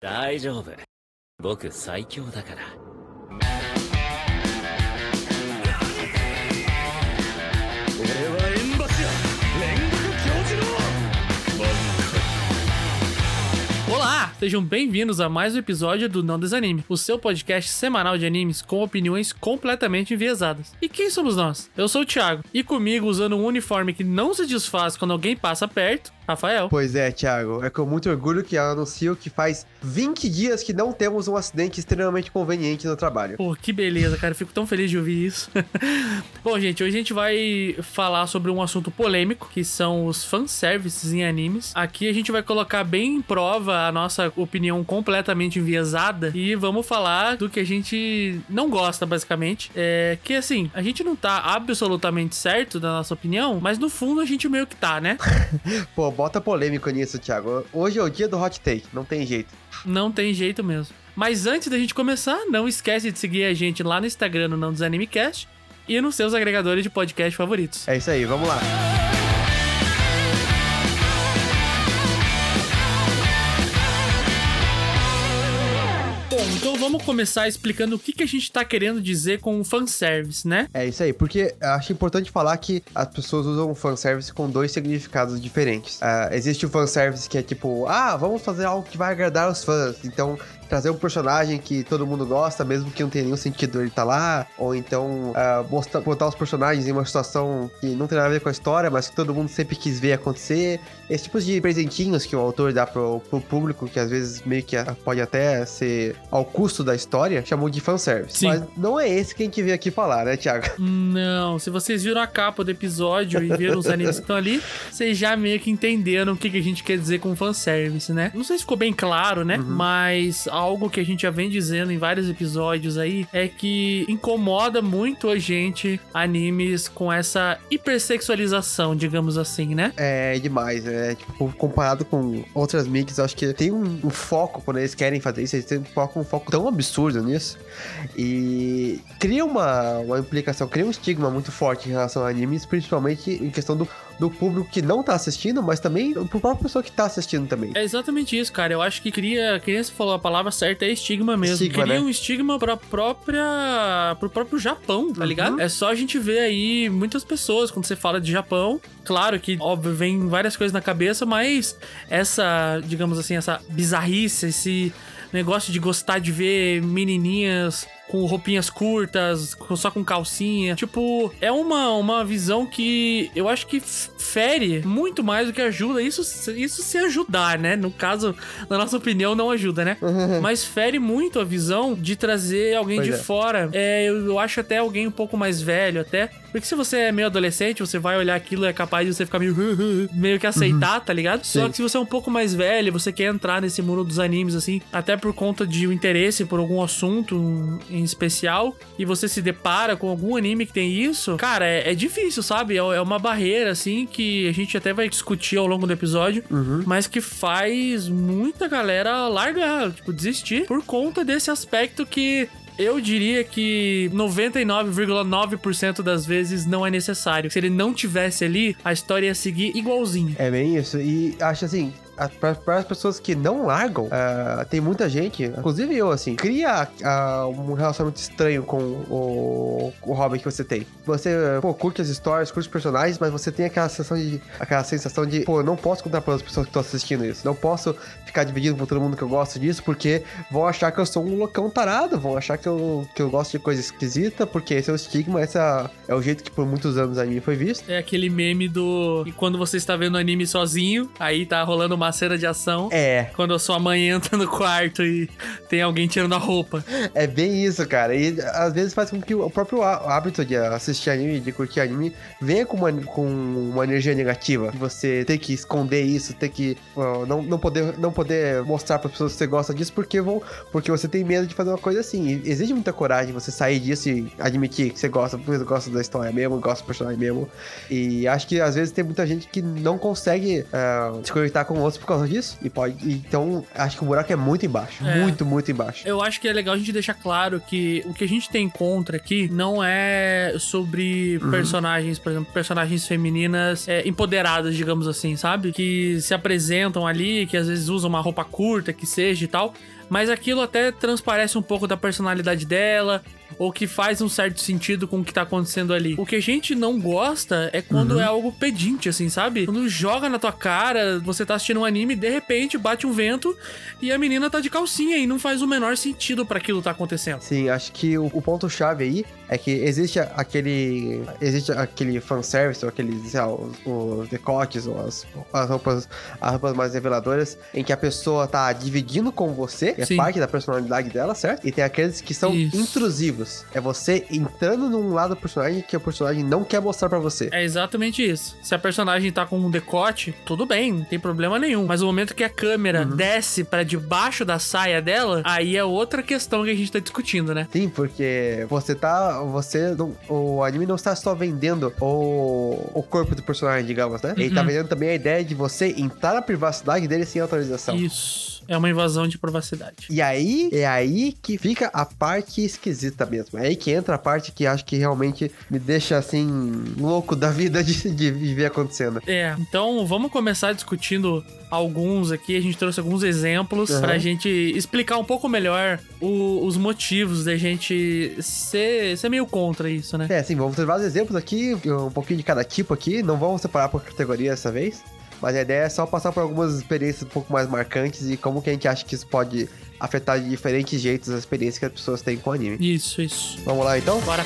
大丈夫。僕最強だから。Sejam bem-vindos a mais um episódio do Não Desanime, o seu podcast semanal de animes com opiniões completamente enviesadas. E quem somos nós? Eu sou o Thiago, e comigo, usando um uniforme que não se desfaz quando alguém passa perto, Rafael. Pois é, Thiago. É com muito orgulho que eu anuncio que faz 20 dias que não temos um acidente extremamente conveniente no trabalho. Pô, que beleza, cara. Eu fico tão feliz de ouvir isso. Bom, gente, hoje a gente vai falar sobre um assunto polêmico, que são os fanservices em animes. Aqui a gente vai colocar bem em prova a nossa opinião completamente enviesada e vamos falar do que a gente não gosta, basicamente. É que, assim, a gente não tá absolutamente certo da nossa opinião, mas no fundo a gente meio que tá, né? Pô, bota polêmico nisso, Thiago. Hoje é o dia do hot take, não tem jeito. Não tem jeito mesmo. Mas antes da gente começar, não esquece de seguir a gente lá no Instagram, no Não Desanimecast, e nos seus agregadores de podcast favoritos. É isso aí, vamos lá. Vamos começar explicando o que, que a gente tá querendo dizer com fanservice, né? É isso aí, porque acho importante falar que as pessoas usam fanservice com dois significados diferentes. Ah, existe o fanservice que é tipo, ah, vamos fazer algo que vai agradar os fãs. Então, trazer um personagem que todo mundo gosta, mesmo que não tenha nenhum sentido ele tá lá. Ou então, ah, mostrar, botar os personagens em uma situação que não tem nada a ver com a história, mas que todo mundo sempre quis ver acontecer. Esse tipo de presentinhos que o autor dá pro, pro público, que às vezes meio que pode até ser ao custo da história, chamou de fanservice. Sim. Mas não é esse que a gente veio aqui falar, né, Thiago? Não, se vocês viram a capa do episódio e viram os animes que estão ali, vocês já meio que entenderam o que, que a gente quer dizer com fanservice, né? Não sei se ficou bem claro, né? Mas algo que a gente já vem dizendo em vários episódios aí é que incomoda muito a gente animes com essa hipersexualização, digamos assim, né? É demais, né? Tipo, comparado com outras mídias, acho que tem um, um foco quando eles querem fazer isso, eles têm um foco, um foco tão absurdo nisso. E cria uma, uma implicação, cria um estigma muito forte em relação a animes, principalmente em questão do, do público que não tá assistindo, mas também pro própria pessoa que tá assistindo também. É exatamente isso, cara. Eu acho que cria, que nem você falou a palavra certa, é estigma mesmo. Estigma, cria né? um estigma pra própria. pro próprio Japão, tá Uhum. ligado? É só a gente ver aí muitas pessoas quando você fala de Japão. Claro que, óbvio, vem várias coisas na cabeça, mas essa, digamos assim, essa bizarrice, esse negócio de gostar de ver menininhas com roupinhas curtas, só com calcinha. Tipo, é uma, uma visão que eu acho que fere muito mais do que ajuda. Isso, isso se ajudar, né? No caso, na nossa opinião, não ajuda, né? Mas fere muito a visão de trazer alguém Pois de é. fora. É, eu, eu acho até alguém um pouco mais velho, até. Porque se você é meio adolescente, você vai olhar aquilo e é capaz de você ficar meio, meio que aceitar, tá ligado? Só Sim. que se você é um pouco mais velho, você quer entrar nesse mundo dos animes, assim, até por conta de um interesse por algum assunto em especial, e você se depara com algum anime que tem isso, cara, é, é difícil, sabe? É, é uma barreira, assim, que a gente até vai discutir ao longo do episódio, mas que faz muita galera largar, tipo, desistir por conta desse aspecto que eu diria que 99,9% das vezes não é necessário. Se ele não tivesse ali, a história ia seguir igualzinho. É bem isso. E acho assim, para as pessoas que não largam, ah, tem muita gente, inclusive eu, assim, cria ah, um relacionamento estranho com o, o hobby que você tem. Você, pô, curte as histórias, curte os personagens, mas você tem aquela sensação de, aquela sensação de, pô, eu não posso contar para as pessoas que estão assistindo isso. Não posso ficar dividindo com todo mundo que eu gosto disso, porque vão achar que eu sou um loucão tarado, vão achar que eu, que eu gosto de coisa esquisita, porque esse é o estigma, esse é, é o jeito que por muitos anos a mim foi visto. É aquele meme do. E quando você está vendo anime sozinho, aí tá rolando uma cena de ação. É, Quando a sua mãe entra no quarto e tem alguém tirando a roupa. É bem isso, cara. E às vezes faz com que o próprio há- hábito de assistir anime, de curtir anime, venha com uma, com uma energia negativa. Você ter que esconder isso, ter que ó, não, não, poder, não poder mostrar para pessoas que você gosta disso porque, vão, porque você tem medo de fazer uma coisa assim. E exige muita coragem você sair disso e admitir que você gosta, porque você gosta da história mesmo, gosta do personagem mesmo. E acho que às vezes tem muita gente que não consegue ah, se conectar com outros por causa disso. E pode. Então, acho que o buraco é muito embaixo. É. Muito, muito embaixo. Eu acho que é legal a gente deixar claro que o que a gente tem contra aqui não é sobre Uhum. personagens, por exemplo, personagens femininas é, empoderadas, digamos assim, sabe? Que se apresentam ali, que às vezes usam uma roupa curta, que seja e tal. Mas aquilo até transparece um pouco da personalidade dela, ou que faz um certo sentido com o que tá acontecendo ali. O que a gente não gosta é quando Uhum. é algo pedinte, assim, sabe? Quando joga na tua cara, você tá assistindo um anime e de repente bate um vento e a menina tá de calcinha e não faz o menor sentido pra aquilo tá acontecendo. Sim, acho que o, o ponto-chave aí é que existe aquele. Existe aquele fanservice, ou aqueles, sei lá, os, os decotes, ou as, as roupas, as roupas mais reveladoras, em que a pessoa tá dividindo com você, é Sim. parte da personalidade dela, certo? E tem aqueles que são Isso. intrusivos. É você entrando num lado do personagem que o personagem não quer mostrar pra você. É exatamente isso. Se a personagem tá com um decote, tudo bem, não tem problema nenhum. Mas o momento que a câmera desce pra debaixo da saia dela, aí é outra questão que a gente tá discutindo, né? Sim, porque você tá. Você. não- o anime não está só vendendo o, o corpo do personagem, digamos, né? Ele tá Uhum. vendendo também a ideia de você entrar na privacidade dele sem autorização. Isso. É uma invasão de privacidade. E aí, é aí que fica a parte esquisita mesmo. É aí que entra a parte que acho que realmente me deixa assim, louco da vida de, de viver acontecendo. É, então vamos começar discutindo alguns aqui. A gente trouxe alguns exemplos Uhum. pra gente explicar um pouco melhor o- os motivos da gente ser, ser meio contra isso, né? É, assim, vamos ter vários exemplos aqui, um pouquinho de cada tipo aqui. Não vamos separar por categoria dessa vez. Mas a ideia é só passar por algumas experiências um pouco mais marcantes e como que a gente acha que isso pode afetar de diferentes jeitos as experiências que as pessoas têm com o anime. Isso, isso. Vamos lá então? Bora.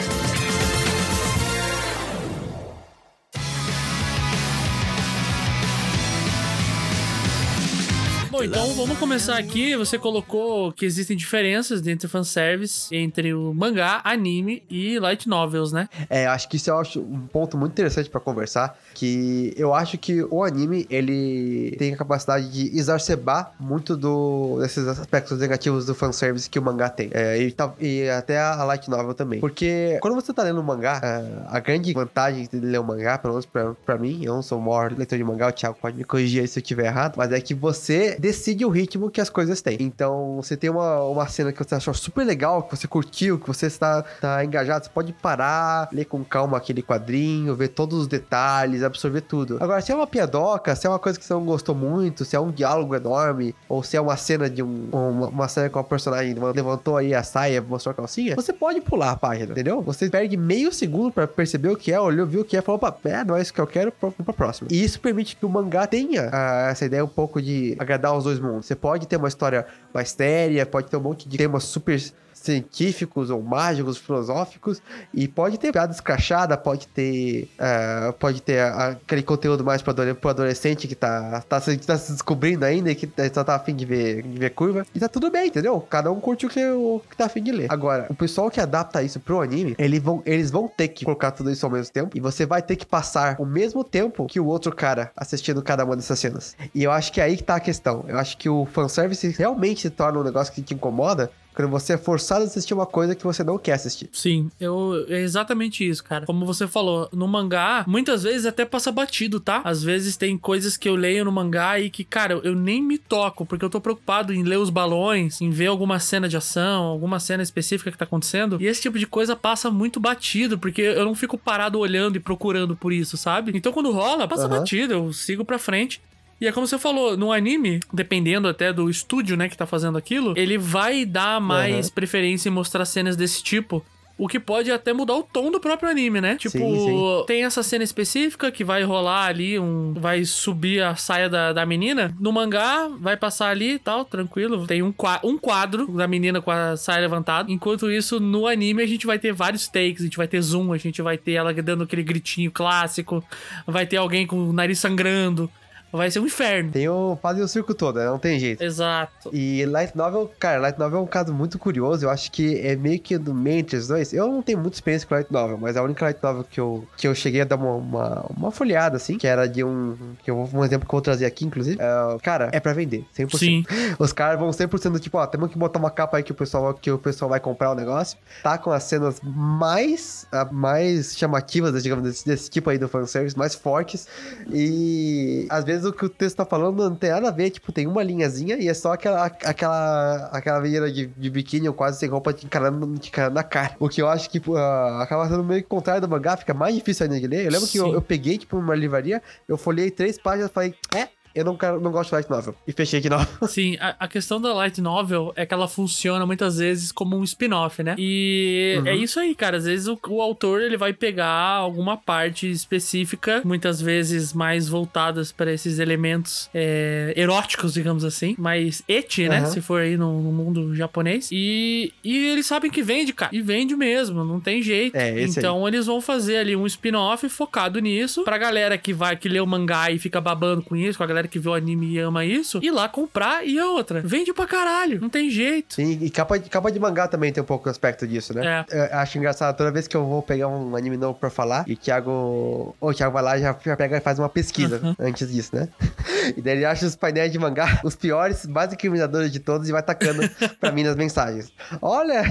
Bom, então vamos começar aqui. Você colocou que existem diferenças entre fanservice entre o mangá, anime e light novels, né? É, acho que isso acho um ponto muito interessante pra conversar, que eu acho que o anime, ele tem a capacidade de exacerbar muito do, desses aspectos negativos do fanservice que o mangá tem. É, e, e até a light novel também. Porque quando você tá lendo um mangá, é, a grande vantagem de ler um mangá, pelo menos pra, pra mim, eu não sou o maior leitor de mangá, o Thiago pode me corrigir aí se eu estiver errado, mas é que você decide o ritmo que as coisas têm. Então, você tem uma, uma cena que você achou super legal, que você curtiu, que você está, está engajado, você pode parar, ler com calma aquele quadrinho, ver todos os detalhes, absorver tudo. Agora, se é uma piadoca, se é uma coisa que você não gostou muito, se é um diálogo enorme, ou se é uma cena de um, uma, uma cena com a personagem levantou aí a saia, mostrou a calcinha, você pode pular a página, entendeu? Você perde meio segundo pra perceber o que é, olhou, viu o que é, falou, opa, é, não é isso que eu quero, vamos pra próxima. E isso permite que o mangá tenha ah, essa ideia um pouco de agradar os dois mundos. Você pode ter uma história mais séria, pode ter um monte de temas super científicos ou mágicos, filosóficos, e pode ter piada escrachada, pode ter ah, pode ter aquele conteúdo mais adole- pro adolescente que tá, tá, tá se descobrindo ainda e que só tá afim de ver, de ver curva. E tá tudo bem, entendeu? Cada um curte o que, o que tá afim de ler. Agora, o pessoal que adapta isso pro anime, eles vão, eles vão ter que colocar tudo isso ao mesmo tempo, e você vai ter que passar o mesmo tempo que o outro cara assistindo cada uma dessas cenas. E eu acho que é aí que tá a questão. Eu acho que o fanservice realmente se torna um negócio que te incomoda quando você é forçado a assistir uma coisa que você não quer assistir. Sim, eu é exatamente isso, cara. Como você falou, no mangá, muitas vezes até passa batido, tá? Às vezes tem coisas que eu leio no mangá e que, cara, eu nem me toco, porque eu tô preocupado em ler os balões, em ver alguma cena de ação, alguma cena específica que tá acontecendo. E esse tipo de coisa passa muito batido, porque eu não fico parado olhando e procurando por isso, sabe? Então quando rola, passa Aham. batido, eu sigo pra frente. E é como você falou, no anime, dependendo até do estúdio, né, que tá fazendo aquilo, ele vai dar mais preferência em mostrar cenas desse tipo. O que pode até mudar o tom do próprio anime, né? Tipo, Sim, sim. tem essa cena específica que vai rolar ali, um. Vai subir a saia da, da menina. No mangá, vai passar ali e tal, tranquilo. Tem um, um quadro da menina com a saia levantada. Enquanto isso, no anime, a gente vai ter vários takes, a gente vai ter zoom, a gente vai ter ela dando aquele gritinho clássico, vai ter alguém com o nariz sangrando. Vai ser um inferno. Tem o, fazem o circo todo, né? não tem jeito. Exato. E Light Novel, cara, Light Novel é um caso muito curioso. Eu acho que é meio que do meio entre os dois. Eu não tenho muita experiência com Light Novel, mas a única Light Novel que eu, que eu cheguei a dar uma, uma, uma folheada, assim, que era de um. Que eu, vou- um exemplo que eu vou trazer aqui, inclusive. é, cara, é pra vender, 100%. Sim. Os caras vão 100% do tipo, ó, temos que botar uma capa aí que o pessoal, que o pessoal vai comprar o negócio. Tá com as cenas mais, mais chamativas, digamos, desse, desse tipo aí do fanservice, mais fortes. E às vezes vezes o que o texto tá falando não tem nada a ver, tipo, tem uma linhazinha e é só aquela, aquela, aquela menina de, de biquíni ou quase sem roupa te encarando, te encarando na cara. O que eu acho que uh, acaba sendo meio contrário do mangá, fica mais difícil ainda de ler. Eu lembro que eu, Sim. eu peguei, tipo, uma livraria, eu folhei três páginas e falei, é, eu não, quero, não gosto de light novel. E fechei de novo. Sim, a, a questão da light novel é que ela funciona muitas vezes como um spin-off, né? E Uhum. é isso aí, cara. Às vezes o, o autor ele vai pegar alguma parte específica, muitas vezes mais voltadas para esses elementos é, eróticos, digamos assim, mais eti, né? Aham. Se for aí no, no mundo japonês. E, e eles sabem que vende, cara. E vende mesmo, não tem jeito. É, esse aí. então eles vão fazer ali um spin-off focado nisso. Pra galera que vai, que lê o mangá e fica babando com isso, com a galera que vê o anime e ama isso, ir lá comprar e a outra. Vende pra caralho, não tem jeito. Sim, e capa, de- capa de mangá também tem um pouco aspecto disso, né? É. Eu acho engraçado, toda vez que eu vou pegar um anime novo pra falar, e o Thiago. O Thiago vai lá e já, já pega e faz uma pesquisa Uhum. antes disso, né? E daí ele acha os painéis de mangá os piores, mais incriminadores de todos e vai tacando pra mim nas mensagens. Olha,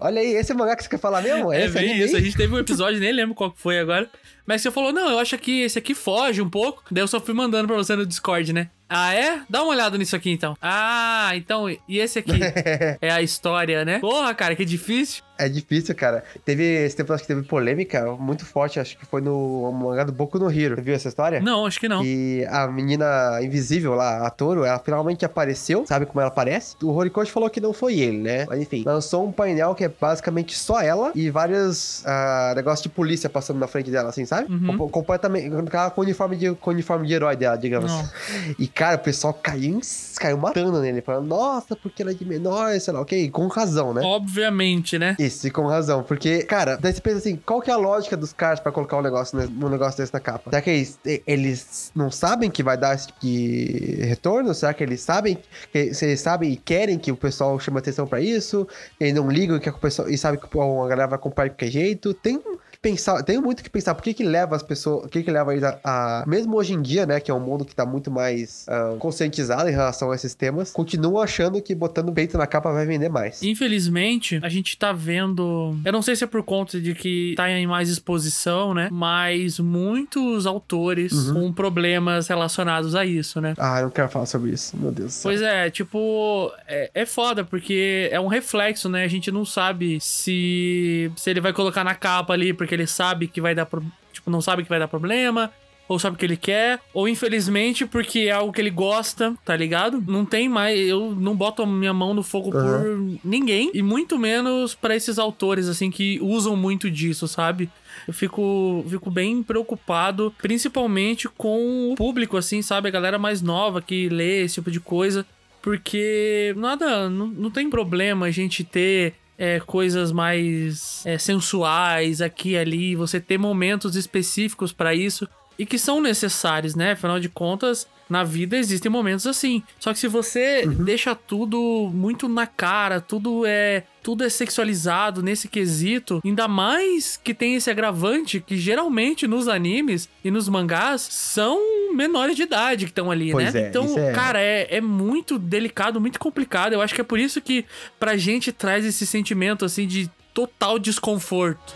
olha aí, esse é o mangá que você quer falar mesmo? É esse bem anime isso. A gente teve um episódio, nem lembro qual que foi agora. Mas você falou, não, eu acho que esse aqui foge um pouco. Daí eu só fui mandando pra você no Discord, né? Ah, é? Dá uma olhada nisso aqui então. Ah, então, e esse aqui? é a história, né? Porra, cara, que difícil. É difícil, cara. Teve esse tempo, acho que teve polêmica muito forte, acho que foi no mangá do Boku no Hero. Você viu essa história? Não, acho que não. E a menina invisível lá, a Toro, ela finalmente apareceu. Sabe como ela aparece? O Horikoshi falou que não foi ele, né? Mas enfim, lançou um painel que é basicamente só ela e vários ah, negócios de polícia passando na frente dela, assim, sabe? Uhum. Com- Completamente. Com com uniforme de, com uniforme de herói dela, digamos. Não. E, cara, o pessoal caiu, caiu matando nele, falando, nossa, porque ela é de menor, sei lá, ok, com razão, né? Obviamente, né? E com razão. Porque, cara, daí você pensa assim, qual que é a lógica dos caras pra colocar um negócio, ne- um negócio desse na capa? Será que eles, eles não sabem que vai dar esse tipo de retorno? Será que eles sabem, que, se eles sabem e querem que o pessoal chame atenção pra isso? E não ligam que o pessoal, e sabem que a galera vai comprar de qualquer jeito? Tem que pensar, tenho muito que pensar, por que que leva as pessoas, o que que leva eles a, a- mesmo hoje em dia, né, que é um mundo que tá muito mais ah, conscientizado em relação a esses temas, continuam achando que botando peito na capa vai vender mais. Infelizmente, a gente tá vendo. Eu não sei se é por conta de que tá em mais exposição, né? Mas muitos autores Uhum. com problemas relacionados a isso, né? Ah, eu não quero falar sobre isso, meu Deus. Pois é, tipo, é, é foda, porque é um reflexo, né? A gente não sabe se, se ele vai colocar na capa ali porque ele sabe que vai dar. pro- Tipo, não sabe que vai dar problema. Ou sabe o que ele quer, ou infelizmente porque é algo que ele gosta, tá ligado? Não tem mais. Eu não boto a minha mão no fogo por ninguém, e muito menos pra esses autores, assim, que usam muito disso, sabe? Eu fico, fico bem preocupado, principalmente com o público, assim, sabe? A galera mais nova que lê esse tipo de coisa. Porque nada, não, não tem problema a gente ter é, coisas mais é, sensuais aqui e ali, você ter momentos específicos pra isso e que são necessários, né? Afinal de contas, na vida existem momentos assim. Só que se você deixa tudo muito na cara, tudo é tudo é sexualizado nesse quesito, ainda mais que tem esse agravante que geralmente nos animes e nos mangás são menores de idade que estão ali, Pois né? é, então, é- cara, é, é muito delicado, muito complicado. Eu acho que é por isso que pra gente traz esse sentimento assim de total desconforto.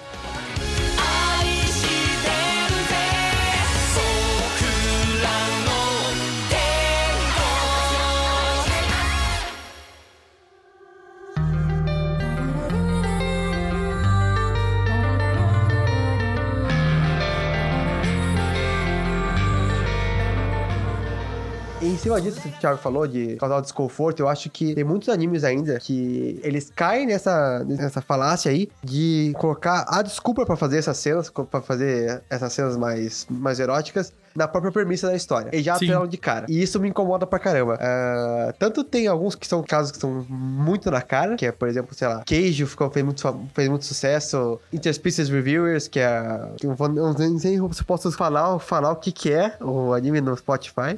Cima disso que o Thiago falou, de causar desconforto, eu acho que tem muitos animes ainda que eles caem nessa, nessa falácia aí de colocar a desculpa pra fazer essas cenas, pra fazer essas cenas mais, mais eróticas, na própria premissa da história. E já atrelam de cara. E isso me incomoda pra caramba. Ah, tanto tem alguns que são casos que são muito na cara, que é, por exemplo, sei lá, Queijo ficou, fez, muito, fez muito sucesso, Interspecies Reviewers, que é. que eu não sei se eu posso falar, falar o que, que é o anime no Spotify.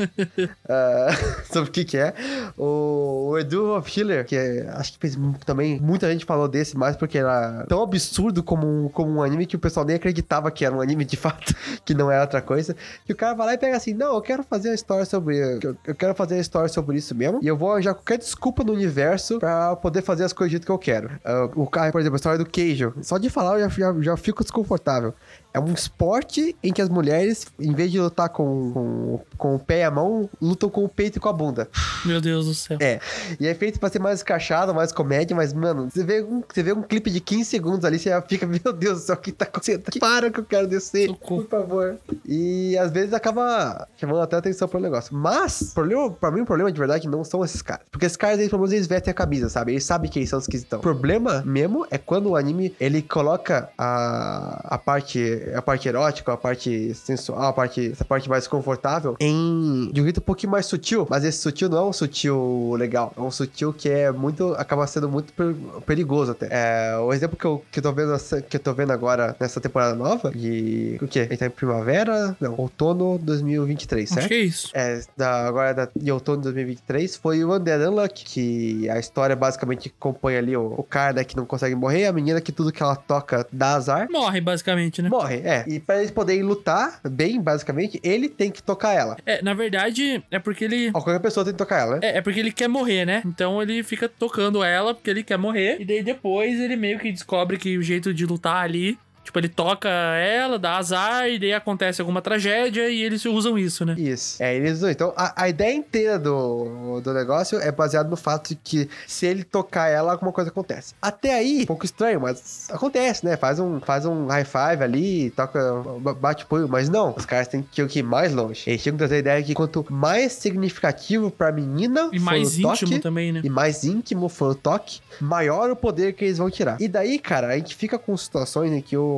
Ah, sobre o que que é. O, o Edu of Healer, que é- acho que fez também, muita gente falou desse, mais porque era tão absurdo como um, como um anime que o pessoal nem acreditava que era um anime de fato, que não era outra coisa. Que o cara vai lá e pega assim, não, eu quero fazer uma história sobre... Eu, quero fazer uma história sobre isso mesmo, e eu vou arranjar qualquer desculpa no universo pra poder fazer as coisas do jeito que eu quero. Ah, o cara, por exemplo, a história do Queijo, só de falar eu já, já, já fico desconfortável. É um esporte em que as mulheres, em vez de lutar com, com, com o pé e a mão, lutam com o peito e com a bunda. Meu Deus do céu. É. E é feito pra ser mais escrachado, mais comédia, mas, mano, você vê um, você vê um clipe de 15 segundos ali, você já fica, meu Deus do céu, o que tá acontecendo? Para que eu quero descer, Socorro. por favor. E às vezes acaba chamando até atenção pro negócio. Mas, problema, pra mim, o problema de verdade não são esses caras. Porque esses caras, eles, pelo menos, eles vestem a camisa, sabe? Eles sabem que eles são esquisitão. O problema mesmo é quando o anime, ele coloca a, a parte a parte erótica, a parte sensual, a parte, essa parte mais confortável em de um jeito um pouquinho mais sutil. Mas esse sutil não é um sutil legal. É um sutil que é muito, acaba sendo muito per- perigoso até. É, o exemplo que eu, que eu tô vendo, que eu tô vendo agora nessa temporada nova, e o quê? A gente tá em primavera? Não, outono 2023, certo? Acho que é isso. É, da, agora da, de outono de 2023 foi o Under Unluck, que a história basicamente acompanha ali o, o cara né, que não consegue morrer, a menina que tudo que ela toca dá azar. Morre, basicamente, né? Morre, é. E pra eles poderem lutar bem, basicamente, ele tem que tocar ela. É, na verdade, é porque ele. Ou qualquer pessoa tem que tocar ela, né? É, é porque ele quer morrer, né? Então ele fica tocando ela porque ele quer morrer. E daí depois ele meio que descobre que o jeito de lutar ali. Tipo, ele toca ela, dá azar, e daí acontece alguma tragédia e eles usam isso, né? Isso. É, eles Então, a, a ideia inteira do, do negócio é baseada no fato de que se ele tocar ela, alguma coisa acontece. Até aí, um pouco estranho, mas acontece, né? Faz um, faz um high five ali, toca, ba- bate punho, mas não. Os caras têm que ir mais longe. Eles tinham que trazer a ideia que quanto mais significativo pra menina E mais o toque, íntimo também, né? e mais íntimo for o toque, maior o poder que eles vão tirar. E daí, cara, a gente fica com situações em que o,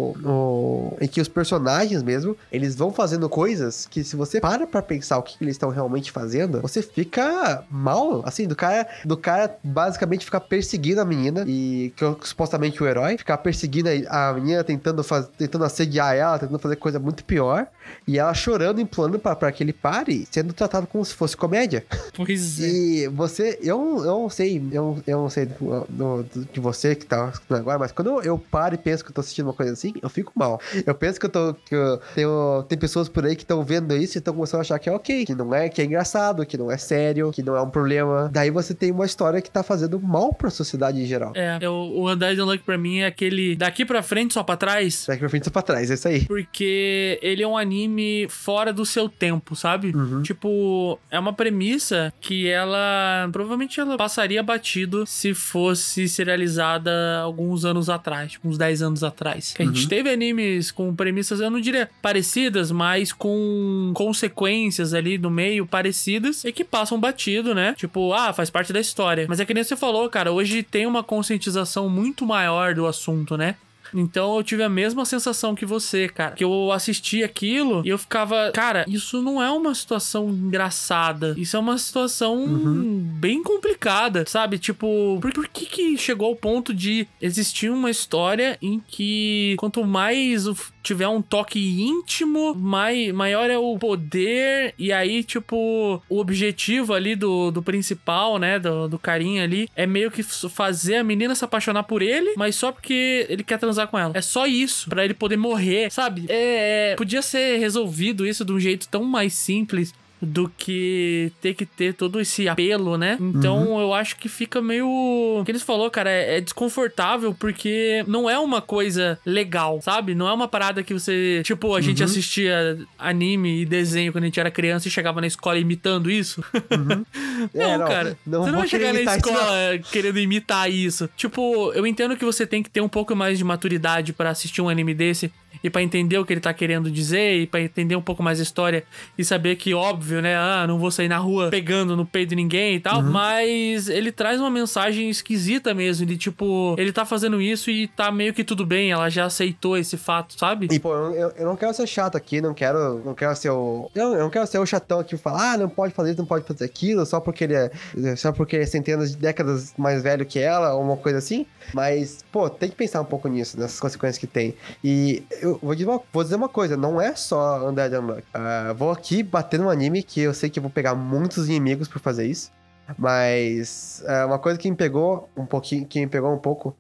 em que os personagens mesmo, eles vão fazendo coisas que se você para pra pensar o que, que eles estão realmente fazendo, você fica mal, assim, do cara, do cara basicamente ficar perseguindo a menina e que é supostamente o herói, ficar perseguindo a a menina tentando faz, tentando assediar ela, tentando fazer coisa muito pior, e ela chorando, implorando pra que ele pare, sendo tratado como se fosse comédia. Pois é. E você, eu, eu não sei, eu, eu não sei do, do- de você que tá escutando agora, mas quando eu, eu paro e penso que eu tô assistindo uma coisa assim, eu fico mal. Eu penso que eu tô. Que eu tenho, tem pessoas por aí que estão vendo isso e estão começando a achar que é ok, que não é, que é engraçado, que não é sério, que não é um problema. Daí você tem uma história que tá fazendo mal pra sociedade em geral. É, é, o, Undead Unluck pra mim é aquele daqui pra frente, só pra trás. Daqui pra frente e pra trás, é isso aí. Porque ele é um anime fora do seu tempo, sabe? Uhum. Tipo, é uma premissa que ela provavelmente ela passaria batido se fosse serializada alguns anos atrás, tipo uns 10 anos atrás. Que a gente teve animes com premissas, eu não diria parecidas, mas com consequências ali no meio parecidas e que passam batido, né? Tipo, ah, faz parte da história. Mas é que nem você falou, cara, hoje tem uma conscientização muito maior do assunto, né? Então eu tive a mesma sensação que você, cara. Que eu assisti aquilo e eu ficava, cara, isso não é uma situação engraçada. Isso é uma situação bem complicada, sabe? Tipo, por, por que que chegou ao ponto de existir uma história em que quanto mais tiver um toque íntimo, mai, maior é o poder. E aí, tipo, o objetivo ali do, do principal, né? Do, do carinha ali, é meio que fazer a menina se apaixonar por ele, mas só porque ele quer transar com ela. É só isso, pra ele poder morrer, sabe? É, é, podia ser resolvido isso de um jeito tão mais simples do que ter que ter todo esse apelo, né? Então eu acho que fica meio. O que eles falou, cara, é, é desconfortável porque não é uma coisa legal, sabe? Não é uma parada que você. Tipo, a gente assistia anime e desenho quando a gente era criança e chegava na escola imitando isso. Não, É, não, cara. não você não vai chegar na imitar isso, escola querendo imitar isso. Tipo, eu entendo que você tem que ter um pouco mais de maturidade pra assistir um anime desse e pra entender o que ele tá querendo dizer e pra entender um pouco mais a história e saber que, óbvio, né? Ah, não vou sair na rua pegando no peito de ninguém e tal. Uhum. Mas ele traz uma mensagem esquisita mesmo. De tipo, ele tá fazendo isso e tá meio que tudo bem. Ela já aceitou esse fato, sabe? E, pô, eu, eu- não quero ser chato aqui, não quero, não quero ser o. Eu, eu não quero ser o chatão aqui falar, ah, não pode fazer isso, não pode fazer aquilo, só porque ele é. Só porque ele é centenas de décadas mais velho que ela, ou uma coisa assim. Mas, pô, tem que pensar um pouco nisso, nessas consequências que tem. E eu vou dizer uma, vou dizer uma coisa, não é só Undead Unluck. Ah, vou aqui bater num anime que eu sei que eu vou pegar muitos inimigos por fazer isso. Mas é, uma coisa que me pegou um pouquinho, que me pegou um pouco.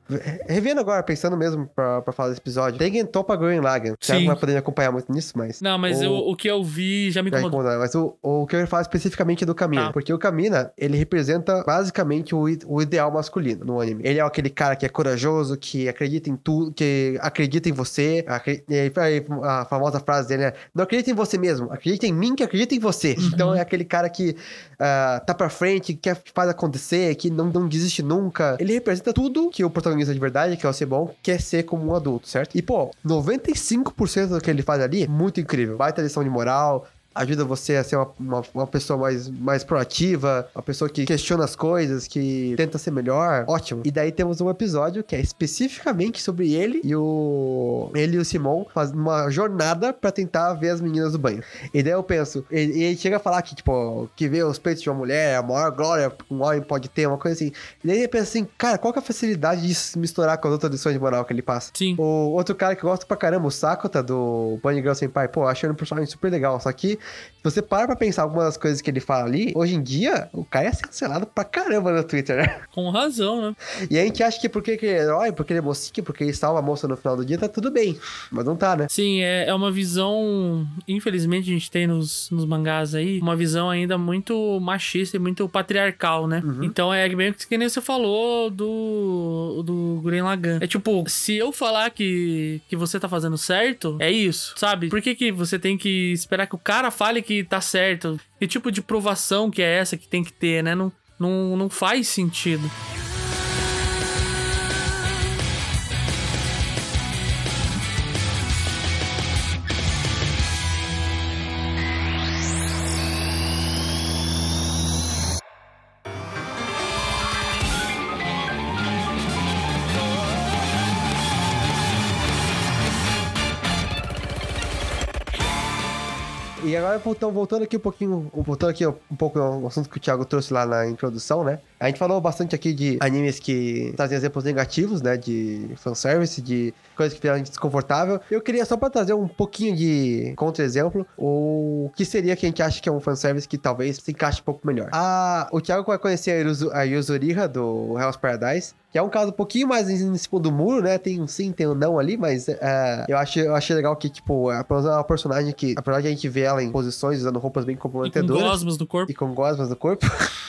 Revendo agora, pensando mesmo pra, pra falar desse episódio, Tengen Toppa Green Lagan. Sim. não vai poder me acompanhar muito nisso, mas. Não, mas o- eu- o que eu vi já me incomodou. mas o, o que eu ia falar especificamente é do Kamina. Tá. Porque o Kamina, ele representa basicamente o, o ideal masculino no anime. Ele é aquele cara que é corajoso, que acredita em tudo, que acredita em você. acre- e aí, aí, a famosa frase dele é: Não acredita em você mesmo, acredita em mim que acredita em você. Uhum. Então é aquele cara que ah, tá pra frente, quer que faz acontecer, que não, não desiste nunca. Ele representa tudo que o protagonista de verdade, que é o Sebon, quer ser como um adulto, certo? E, pô, 95% do que ele faz ali, muito incrível. Baita lição de moral, ajuda você a ser uma, uma, uma pessoa mais, mais proativa, uma pessoa que questiona as coisas, que tenta ser melhor. Ótimo. E daí temos um episódio que é especificamente sobre ele e o ele e o Simon fazendo uma jornada pra tentar ver as meninas do banho. E daí eu penso, ele, e ele chega a falar que, tipo, que ver os peitos de uma mulher é a maior glória que um homem pode ter, uma coisa assim. E daí ele pensa assim, cara, qual que é a facilidade de se misturar com as outras lições de moral que ele passa? Sim. O outro cara que eu gosto pra caramba, o Sakota, do Bunny Girl Senpai, pô, achando um personagem super legal. Só que, se você para pra pensar algumas das coisas que ele fala ali, hoje em dia, o cara é cancelado pra caramba no Twitter, né? Com razão, né? E a gente acha que porque que ele é herói, porque ele é mocinho, porque ele salva a moça no final do dia, tá tudo bem. Mas não tá, né? Sim, é, é uma visão, infelizmente a gente tem nos, nos mangás aí, uma visão ainda muito machista e muito patriarcal, né? Uhum. Então é bem que nem você falou do, do Gurren Lagann. É tipo, se eu falar que, que você tá fazendo certo, é isso, sabe? Por que, que você tem que esperar que o cara fale que tá certo? Que tipo de provação que é essa que tem que ter, né? Não, não, não faz sentido. E agora, voltando, voltando aqui um pouquinho, voltando aqui um pouco ao assunto que o Thiago trouxe lá na introdução, né? A gente falou bastante aqui de animes que trazem exemplos negativos, né? De fanservice, de coisas que fizeram a gente desconfortável. Eu queria só pra trazer um pouquinho de contra-exemplo, o que seria que a gente acha que é um fanservice que talvez se encaixe um pouco melhor. Ah, o Thiago vai conhecer a, Yuzu, a Yuzuriha do Hell's Paradise, que é um caso um pouquinho mais em cima do muro, né? Tem um sim, tem um não ali, mas é, eu, acho, eu achei legal que, tipo, é uma personagem que, apesar de a gente ver ela em posições usando roupas bem E com comprometedoras gosmas do corpo. e com gosmas do corpo.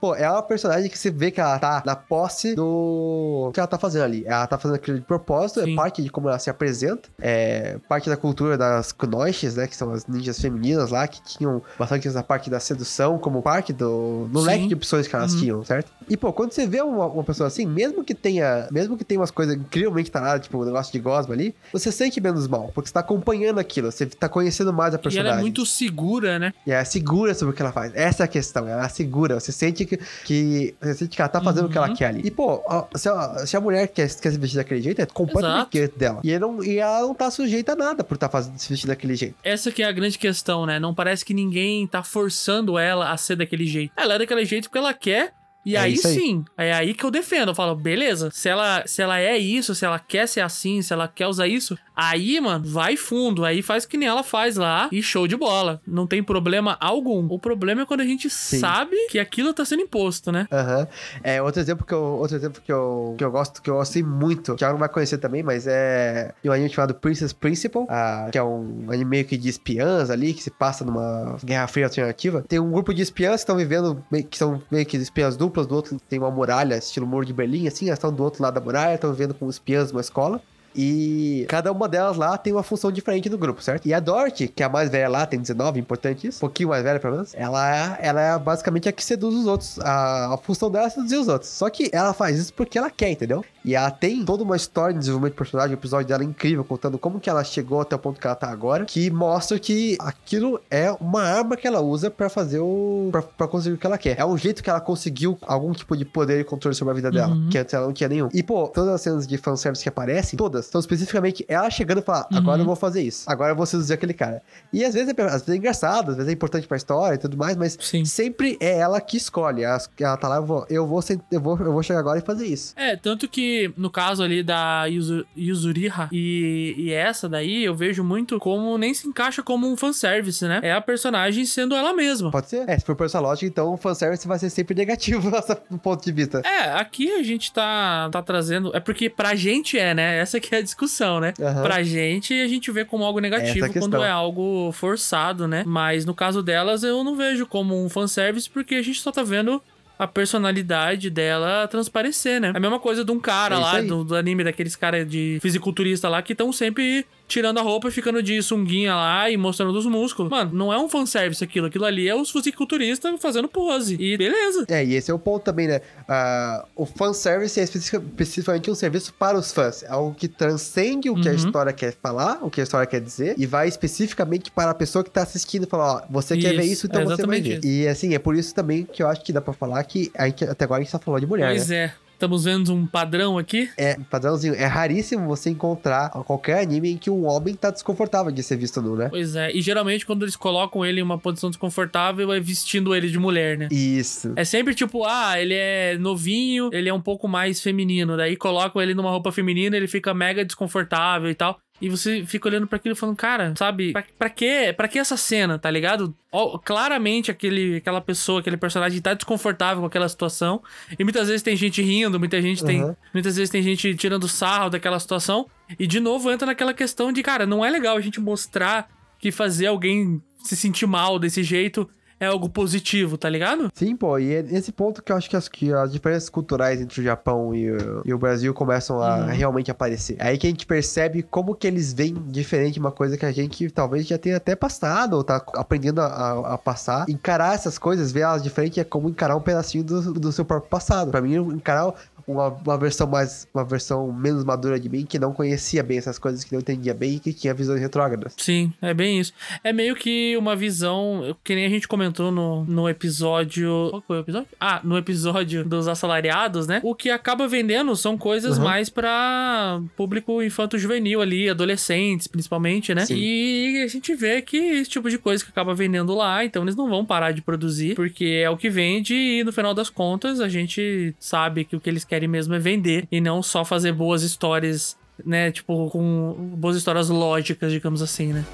Pô, é uma personagem que você vê que ela tá na posse do que ela tá fazendo ali. Ela tá fazendo aquilo de propósito, Sim. é parte de como ela se apresenta, é parte da cultura das kunoiches, né, que são as ninjas femininas lá, que tinham bastante essa parte da sedução como parte do no Sim. leque de opções que elas Uhum. tinham, certo? E, pô, quando você vê uma, uma pessoa assim, mesmo que tenha, mesmo que tenha umas coisas incrivelmente taradas, tipo o negócio de gosma ali, você sente menos mal, porque você tá acompanhando aquilo, você tá conhecendo mais a E personagem. ela é muito segura, né? E ela é segura sobre o que ela faz. Essa é a questão. Ela é segura. Você sente que, que, você sente que ela tá fazendo o que ela Uhum. quer ali. E, pô, se a, se a mulher quer, quer se vestir daquele jeito, é completamente Exato. dela. E, não, e ela não tá sujeita a nada por estar tá fazendo, se vestir daquele jeito. Essa que é a grande questão, né? Não parece que ninguém tá forçando ela a ser daquele jeito. Ela é daquele jeito porque ela quer. E É aí isso aí. sim, é aí que eu defendo. Eu falo, beleza, se ela, se ela é isso, se ela quer ser assim, se ela quer usar isso, aí, mano, vai fundo. Aí faz que nem ela faz lá e show de bola. Não tem problema algum. O problema é quando a gente sabe que aquilo tá sendo imposto, né? Aham. É, outro exemplo que eu, outro exemplo que eu, que eu gosto, que eu gostei muito, que ela não vai conhecer também, mas é um anime chamado Princess Principal, ah, que é um anime meio que de espiãs ali, que se passa numa Guerra Fria alternativa. Tem um grupo de espiãs que estão vivendo, que são meio que espiãs duplas, do outro tem uma muralha, estilo muro de Berlim, assim, elas estão do outro lado da muralha, estão vivendo como espiãs numa escola. E cada uma delas lá tem uma função diferente no grupo, certo? E a Dorothy, que é a mais velha lá, tem 19, importante isso, um pouquinho mais velha pelo menos, ela é, ela é basicamente a que seduz os outros. A, a função dela é seduzir os outros. Só que ela faz isso porque ela quer, entendeu? E ela tem toda uma história de desenvolvimento de personagem, o episódio dela é incrível, contando como que ela chegou até o ponto que ela tá agora, que mostra que aquilo é uma arma que ela usa pra fazer o. Pra, pra conseguir o que ela quer. É um jeito que ela conseguiu algum tipo de poder e controle sobre a vida dela, Uhum. que antes ela não tinha nenhum. E, pô, todas as cenas de fanservice que aparecem, todas, são especificamente ela chegando e falar: agora eu vou fazer isso, agora eu vou seduzir aquele cara. E às vezes é, às vezes é engraçado, às vezes é importante pra história e tudo mais, mas Sim. sempre é ela que escolhe. Ela, ela tá lá, eu vou, eu vou, eu vou, eu vou chegar agora e fazer isso. É, tanto que que no caso ali da Yuzu, Yuzuriha e, e essa daí, eu vejo muito como nem se encaixa como um fanservice, né? É a personagem sendo ela mesma. Pode ser? É, se for por essa lógica, então o fanservice vai ser sempre negativo do ponto de vista. É, aqui a gente tá, tá trazendo. É porque pra gente é, né? Essa que é a discussão, né? Aham. Pra gente, a gente vê como algo negativo questão. quando é algo forçado, né? Mas no caso delas, eu não vejo como um fanservice, porque a gente só tá vendo a personalidade dela transparecer, né? É a mesma coisa de um cara É lá, do, do anime, daqueles caras de fisiculturista lá, que estão sempre tirando a roupa e ficando de sunguinha lá e mostrando os músculos. Mano, não é um fanservice aquilo. Aquilo ali é os fisiculturistas fazendo pose. E beleza. É, e esse é o ponto também, né? Ah, o fanservice é especific- especificamente um serviço para os fãs. É algo que transcende o que a Uhum. história quer falar, o que a história quer dizer, e vai especificamente para a pessoa que tá assistindo e falar, ó, você quer ver Isso, isso, então é você vai ver. E assim, é por isso também que eu acho que dá pra falar que a gente- até agora a gente só falou de mulher, Pois né? é. Estamos vendo um padrão aqui. É, padrãozinho, é raríssimo você encontrar qualquer anime em que um homem tá desconfortável de ser visto nu, né? Pois é. E geralmente quando eles colocam ele em uma posição desconfortável é vestindo ele de mulher, né? Isso. É sempre tipo, ah, ele é novinho, ele é um pouco mais feminino. Daí colocam ele numa roupa feminina, ele fica mega desconfortável e tal. E você fica olhando pra aquilo e falando, cara, sabe, pra, pra quê? Pra que essa cena, tá ligado? Ó, claramente aquele, aquela pessoa, aquele personagem tá desconfortável com aquela situação. E muitas vezes tem gente rindo, muita gente tem. Uhum. Muitas vezes tem gente tirando sarro daquela situação. E de novo entra naquela questão de, cara, não é legal a gente mostrar que fazer alguém se sentir mal desse jeito é algo positivo, tá ligado? Sim, pô, e é nesse ponto que eu acho que as, que as diferenças culturais entre o Japão e o, e o Brasil começam a Uhum. realmente aparecer. É Aí que a gente percebe como que eles veem diferente uma coisa que a gente talvez já tenha até passado, ou tá aprendendo a, a- a passar. Encarar essas coisas, ver elas diferente, é como encarar um pedacinho do, do seu próprio passado. Pra mim, encarar uma, uma versão mais. uma versão menos madura de mim, que não conhecia bem essas coisas, que não entendia bem e que tinha visões retrógradas. Sim, é bem isso. É meio que uma visão, que nem a gente comentou no, no episódio. Qual foi o episódio? Ah, no episódio dos assalariados, né? O que acaba vendendo são coisas Uhum. mais pra público infanto-juvenil ali, adolescentes principalmente, né? Sim. E a gente vê que esse tipo de coisa que acaba vendendo lá, então eles não vão parar de produzir, porque é o que vende e no final das contas a gente sabe que o que eles querem mesmo é vender e não só fazer boas histórias né, tipo, com boas histórias lógicas, digamos assim, né?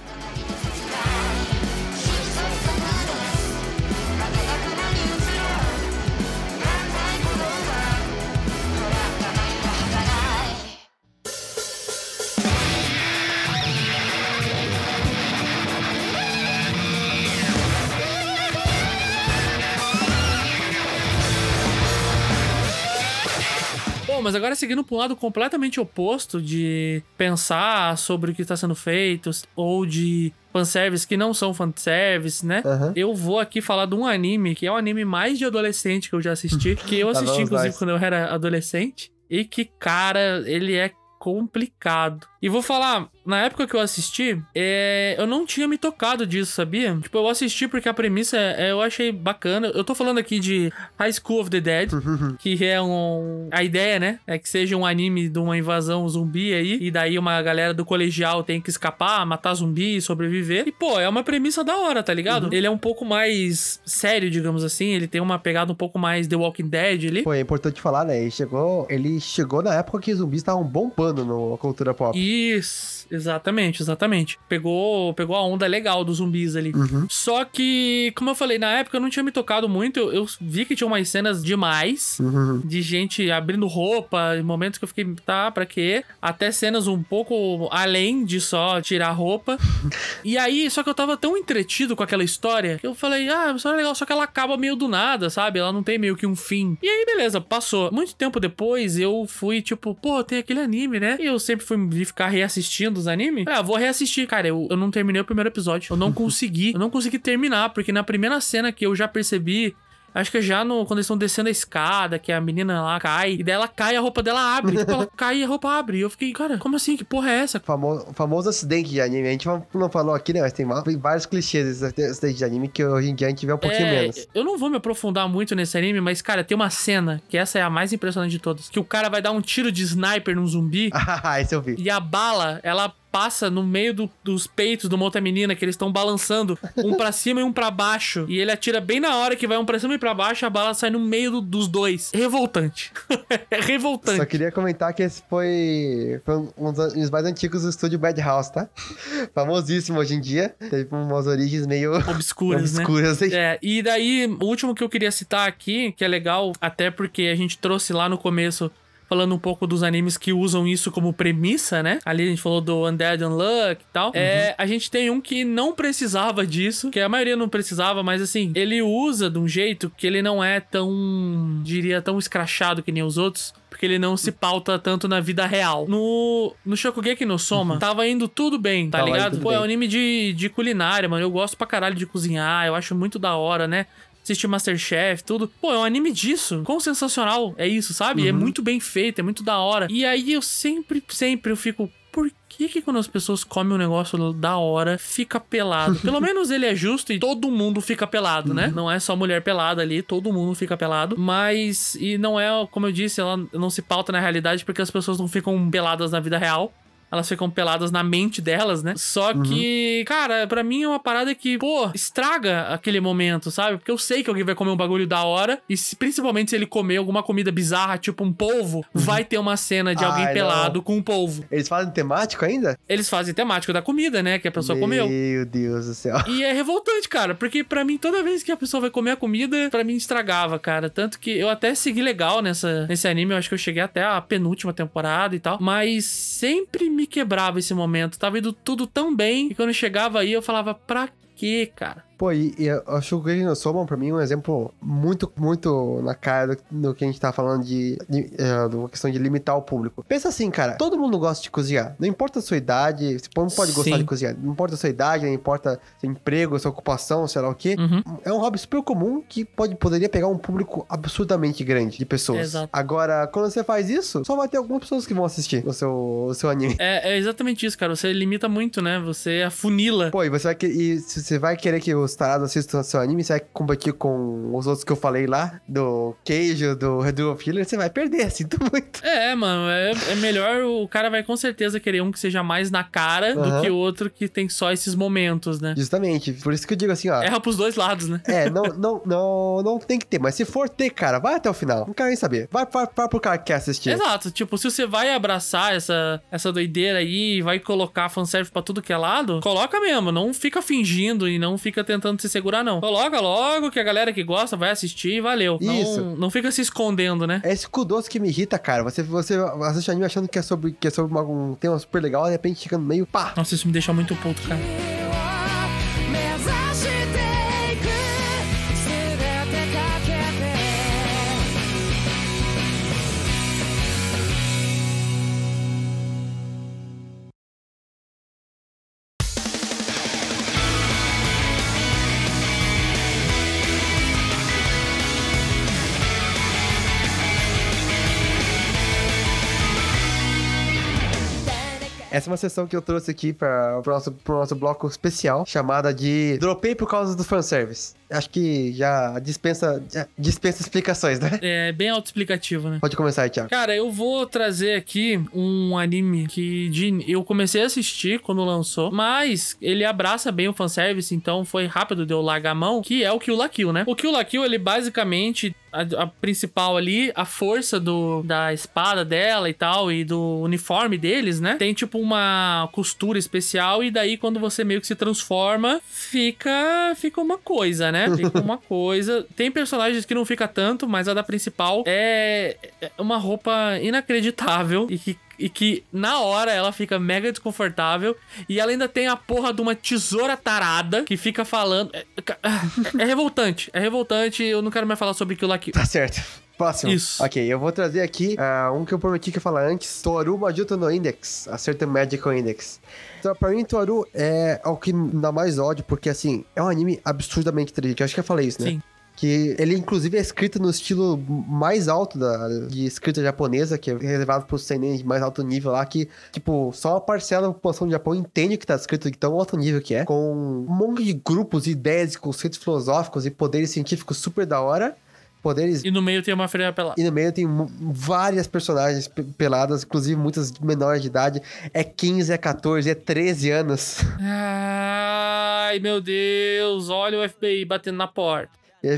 Mas agora seguindo para um lado completamente oposto de pensar sobre o que está sendo feito ou de fanservice que não são fanservice, né? Aham. Eu vou aqui falar de um anime que é o anime mais de adolescente que eu já assisti, que eu Lá assisti inclusive nós. quando eu era adolescente e que, cara, ele é complicado. E vou falar, na época que eu assisti, é, eu não tinha me tocado disso, sabia? Tipo, eu assisti porque a premissa é, eu achei bacana. Eu tô falando aqui de High School of the Dead, que é um. A ideia, né? É que seja um anime de uma invasão zumbi aí. E daí uma galera do colegial tem que escapar, matar zumbi e sobreviver. E, pô, é uma premissa da hora, tá ligado? Ele é um pouco mais sério, digamos assim. Ele tem uma pegada um pouco mais The Walking Dead ali. Pô, é importante falar, né? Ele chegou, ele chegou na época que zumbis estavam bombando na cultura pop. Isso, exatamente, exatamente. Pegou, pegou a onda legal dos zumbis ali. Uhum. Só que, como eu falei, na época eu não tinha me tocado muito. Eu, eu vi que tinha umas cenas demais. Uhum. De gente abrindo roupa, em momentos que eu fiquei, tá, pra quê? Até cenas um pouco além de só tirar roupa. e aí, só que eu tava tão entretido com aquela história que eu falei, ah, a história é legal, só que ela acaba meio do nada, sabe? Ela não tem meio que um fim. E aí, beleza, passou. Muito tempo depois, eu fui, tipo, pô, tem aquele anime, né? E eu sempre fui me ficar reassistindo os animes. Ah, vou reassistir. Cara, eu, eu não terminei o primeiro episódio. Eu não consegui. eu não consegui terminar, porque na primeira cena que eu já percebi Acho que já no, quando eles estão descendo a escada, que a menina lá cai, e daí ela cai a roupa dela abre. tipo, ela cai e a roupa abre. E eu fiquei, cara, como assim? Que porra é essa? Famoso, famoso acidente de anime. A gente não- falou aqui, né? Mas tem, vários clichês desses acidentes de anime que hoje em dia a gente vê um pouquinho É, menos. eu não vou me aprofundar muito nesse anime, mas, cara, tem uma cena, que essa é a mais impressionante de todas, que o cara vai dar um tiro de sniper num zumbi. Ah, esse eu vi. E a bala, ela passa no meio do- dos peitos de uma outra menina que eles estão balançando um pra cima e um pra baixo. E ele atira bem na hora que vai um pra cima e pra baixo, a bala sai no meio do- dos dois. Revoltante. é revoltante. Só queria comentar que esse foi, foi um dos mais antigos do estúdio Bad House, tá? Famosíssimo hoje em dia. Teve umas origens meio Obscuras, né? obscuras aí. É, e daí, o último que eu queria citar aqui, que é legal, até porque a gente trouxe lá no começo, falando um pouco dos animes que usam isso como premissa, né? Ali a gente falou do Undead Unluck e tal. É, a gente tem um que não precisava disso, que a maioria não precisava, mas assim, ele usa de um jeito que ele não é tão, diria, tão escrachado que nem os outros. Porque ele não se pauta tanto na vida real. No, no Shokugeki no Soma, tava indo tudo bem, tá Tava ligado? Pô, é bem. um anime de, de culinária, mano. Eu gosto pra caralho de cozinhar, eu acho muito da hora, né? Assistir Masterchef, tudo. Pô, é um anime disso. Quão sensacional é isso, sabe? É muito bem feito, é muito da hora. E aí eu sempre, sempre eu fico. Por que que quando as pessoas comem um negócio da hora, fica pelado? Pelo menos ele é justo e todo mundo fica pelado, né? Não é só mulher pelada ali, todo mundo fica pelado. Mas, e não é, como eu disse, ela não se pauta na realidade porque as pessoas não ficam peladas na vida real. Elas ficam peladas na mente delas, né? Só que, cara, pra mim é uma parada que, pô, estraga aquele momento, sabe? Porque eu sei que alguém vai comer um bagulho da hora. E se- principalmente se ele comer alguma comida bizarra, tipo um polvo, vai ter uma cena de alguém Ai, pelado não. com um polvo. Eles fazem temático ainda? Eles fazem temático da comida, né? Que a pessoa comeu. Meu Deus do céu. E é revoltante, cara, porque pra mim, toda vez que a pessoa vai comer a comida, pra mim estragava, cara. Tanto que eu até segui legal nessa, nesse anime, eu acho que eu cheguei até a penúltima temporada e tal. Mas sempre me quebrava esse momento. Tava indo tudo tão bem, e quando chegava aí, eu falava, pra quê, cara? Pô, e, e eu acho que o Soma, pra mim, é um exemplo muito, muito na cara do, do que a gente tá falando de, de, é, de uma questão de limitar o público. Pensa assim, cara, todo mundo gosta de cozinhar. Não importa a sua idade, você não pode gostar Sim. de cozinhar. Não importa a sua idade, não importa seu emprego, sua ocupação, sei lá o quê. Uhum. É um hobby super comum que pode, poderia pegar um público absurdamente grande de pessoas. Exato. Agora, quando você faz isso, só vai ter algumas pessoas que vão assistir o seu, o seu anime. É, é exatamente isso, cara. Você limita muito, né? Você afunila. Pô, e você vai, que- e se você vai querer que os tarados assistam seu anime, você vai competir com os outros que eu falei lá, do Queijo, do Redo of Healer, você vai perder, sinto muito. É, mano, é, é melhor. O cara vai com certeza querer um que seja mais na cara do Aham. que o outro que tem só esses momentos, né? Justamente, por isso que eu digo assim, ó. Erra pros dois lados, né? É, não, não, não, não tem que ter, mas se for ter, cara, vai até o final. Não quero nem saber. Vai, vai, vai pro cara que quer assistir. Exato, tipo, se você vai abraçar essa, essa doideira aí e vai colocar fanservice pra tudo que é lado, coloca mesmo, não fica fingindo e não fica tentando se segurar, não. Coloca logo que a galera que gosta vai assistir e valeu. Isso. Não, não fica se escondendo, né? É esse cu doce que me irrita, cara. Você, você assiste anime achando que é sobre, que é sobre um tema super legal, de repente chega no meio, pá. Nossa, isso me deixa muito puto, cara. Essa é uma sessão que eu trouxe aqui para o nosso, nosso bloco especial, chamada de Dropei por causa do fanservice. Acho que já dispensa, já dispensa explicações, né? É bem autoexplicativo, né? Pode começar aí, Thiago. Cara, eu vou trazer aqui um anime que de- eu comecei a assistir quando lançou, mas ele abraça bem o fanservice, então foi rápido de eu largar a mão, que é o Kill la Kill, né? O Kill la Kill, ele basicamente, a, a principal ali, a força do, da espada dela e tal, e do uniforme deles, né? Tem tipo uma costura especial, e daí quando você meio que se transforma, fica, fica uma coisa, né? Fica uma coisa. Tem personagens que não fica tanto, mas a da principal é é uma roupa inacreditável e que e que na hora ela fica mega desconfortável. E ela ainda tem a porra de uma tesoura tarada que fica falando. É, é- é revoltante. É revoltante. Eu não quero mais falar sobre aquilo aqui. Tá certo. Próximo. Isso. Ok, eu vou trazer aqui ah, um que eu prometi que ia falar antes. Toru Majuto no Index. A Certain Magical Index. Então, pra mim, Toru é o que dá mais ódio, porque, assim, é um anime absurdamente inteligente. Eu acho que eu falei isso, né? Sim. Que ele, inclusive, é escrito no estilo mais alto da, de escrita japonesa, que é reservado pros seinen de mais alto nível lá, que, tipo, só uma parcela da população do Japão entende o que tá escrito de tão alto nível que é, com um monte de grupos, ideias, conceitos filosóficos e poderes científicos super da hora. Poderes. E no meio tem uma freira pelada. E no meio tem várias personagens pe- peladas, inclusive muitas menores de idade. É 15, é 14, é 13 anos. Ai, meu Deus, olha o FBI batendo na porta.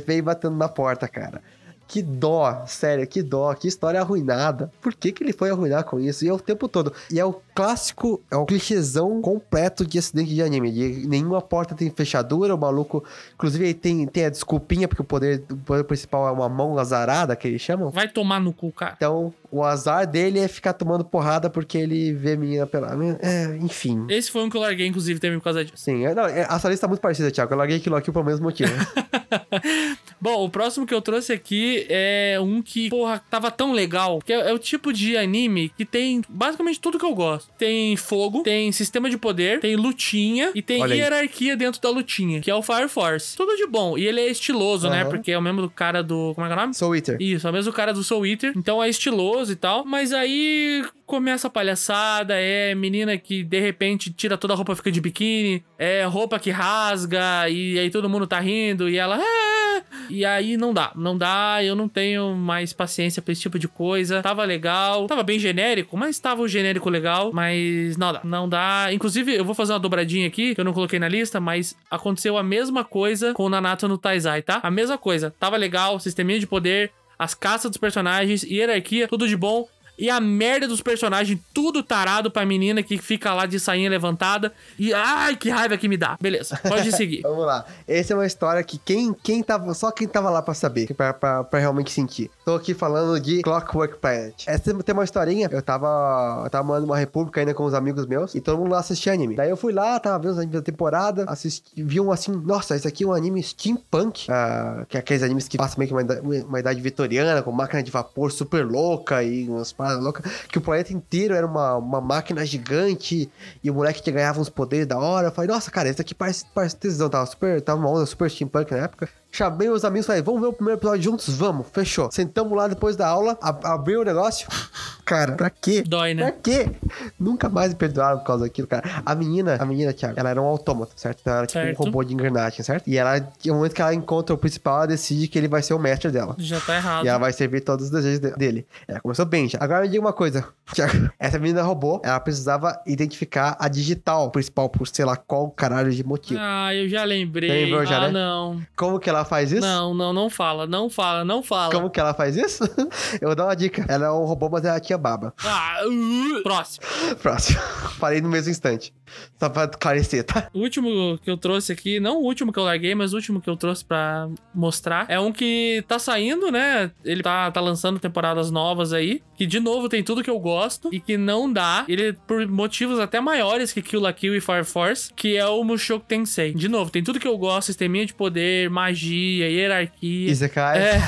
Veio batendo na porta, cara. Que dó, sério, que dó, que história arruinada. Por que, que ele foi arruinar com isso? E é o tempo todo. E é o clássico, é o clichêzão completo de acidente de anime. De nenhuma porta tem fechadura, o maluco. Inclusive, ele tem, tem a desculpinha, porque o poder, o poder principal é uma mão azarada, que eles chamam. Vai tomar no cu, cara. Então, o azar dele é ficar tomando porrada porque ele vê a menina pela. É, enfim. Esse foi um que eu larguei, inclusive, também por causa disso. Sim, é- não, é- essa lista tá muito parecida, Thiago. Eu larguei la Kill pelo mesmo motivo. Bom, o próximo que eu trouxe aqui é um que, porra, tava tão legal. Que é, é o tipo de anime que tem basicamente tudo que eu gosto. Tem fogo, tem sistema de poder, tem lutinha e tem Olha aí. hierarquia dentro da lutinha, que é o Fire Force. Tudo de bom. E ele é estiloso, né? Aham. Porque é o mesmo do cara do. Como é que é o nome? Soul Eater. Isso, é o mesmo cara do Soul Eater. Então é estiloso e tal. Mas aí começa a palhaçada. É menina que de repente tira toda a roupa fica de biquíni. É roupa que rasga. E aí todo mundo tá rindo. E ela. "Ah!" E aí não dá. Não dá. Eu não tenho mais paciência pra esse tipo de coisa. Tava legal. Tava bem genérico, mas tava o genérico legal. Mas não dá. Não dá. Inclusive, eu vou fazer uma dobradinha aqui, que eu não coloquei na lista, mas aconteceu a mesma coisa com o Nanato no Taizai, tá? A mesma coisa. Tava legal, sisteminha de poder, as caças dos personagens, hierarquia, tudo de bom. E a merda dos personagens, tudo tarado pra menina que fica lá de sainha levantada. E ai, que raiva que me dá. Beleza, pode seguir. Vamos lá. Essa é uma história que quem, quem tava. Só quem tava lá pra saber, pra, pra, pra realmente sentir. Tô aqui falando de Clockwork Planet. Essa tem uma historinha. Eu tava. Eu tava morando numa república ainda com os amigos meus. E todo mundo lá assistia anime. Daí eu fui lá, tava vendo os animes da temporada. Assisti, vi um assim. Nossa, esse aqui é um anime steampunk. ah, que é aqueles animes que passam meio que uma, uma idade vitoriana, com máquina de vapor super louca e umas paradas loucas. Que o planeta inteiro era uma, uma máquina gigante. E o moleque que ganhava uns poderes da hora. Eu falei, nossa, cara, esse aqui parece, parece tesão. Tava super. Tava uma onda super steampunk na época. Chamei os amigos e falei, vamos ver o primeiro episódio juntos? Vamos, fechou. Sentamos lá depois da aula, ab abriu o negócio. Cara, pra quê? Dói, Pra né? quê? Nunca mais me perdoaram por causa daquilo, cara. A menina, a menina, Thiago, ela era um autômato, certo? Então ela era tipo Certo. um robô de engrenagem, certo? E ela, no momento que ela encontra o principal, ela decide que ele vai ser o mestre dela. Já tá errado. E ela vai servir todos os desejos de- dele. Ela começou bem já. Agora me diga uma coisa, Thiago. Essa menina robô, ela precisava identificar a digital principal por sei lá qual caralho de motivo. Ah, eu já lembrei. Lembrou já, ah, né? não. Como que ela faz isso? Não, não, não fala. Não fala, não fala. Como que ela faz isso? Eu vou dar uma dica. Ela é um robô, mas ela tinha baba. Ah, uh, próximo. Próximo. Parei no mesmo instante. Só pra esclarecer, tá? O último que eu trouxe aqui, não o último que eu larguei, mas o último que eu trouxe pra mostrar, é um que tá saindo, né? Ele tá, tá lançando temporadas novas aí, que de novo tem tudo que eu gosto e que não dá. Ele por motivos até maiores que Kill la Kill e Fire Force, que é o Mushoku Tensei. De novo, tem tudo que eu gosto, sisteminha de poder, magia, hierarquia. Isekai. É.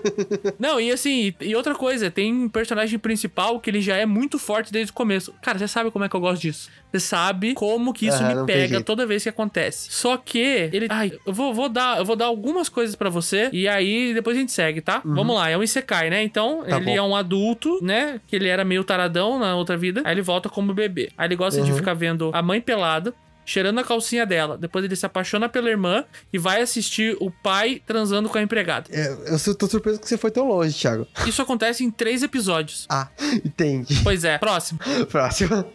Não, e assim, e outra coisa, tem um personagem principal que ele já é muito forte desde o começo. Cara, você sabe como é que eu gosto disso. Você sabe como que isso me pega toda vez que acontece. Só que ele. Ai, eu vou, vou dar, eu vou dar algumas coisas pra você e aí depois a gente segue, tá? Vamos lá, é um Isekai, né? Então, Uhum. Tá ele bom. é um adulto, né? Que ele era meio taradão na outra vida. Aí ele volta como bebê. Aí ele gosta de Uhum. ficar vendo a mãe pelada. Cheirando a calcinha dela. Depois ele se apaixona pela irmã e vai assistir o pai transando com a empregada. É, Eu, tô surpreso que você foi tão longe, Thiago. Isso acontece em três episódios. Ah, entendi. Pois é, próximo. Próximo.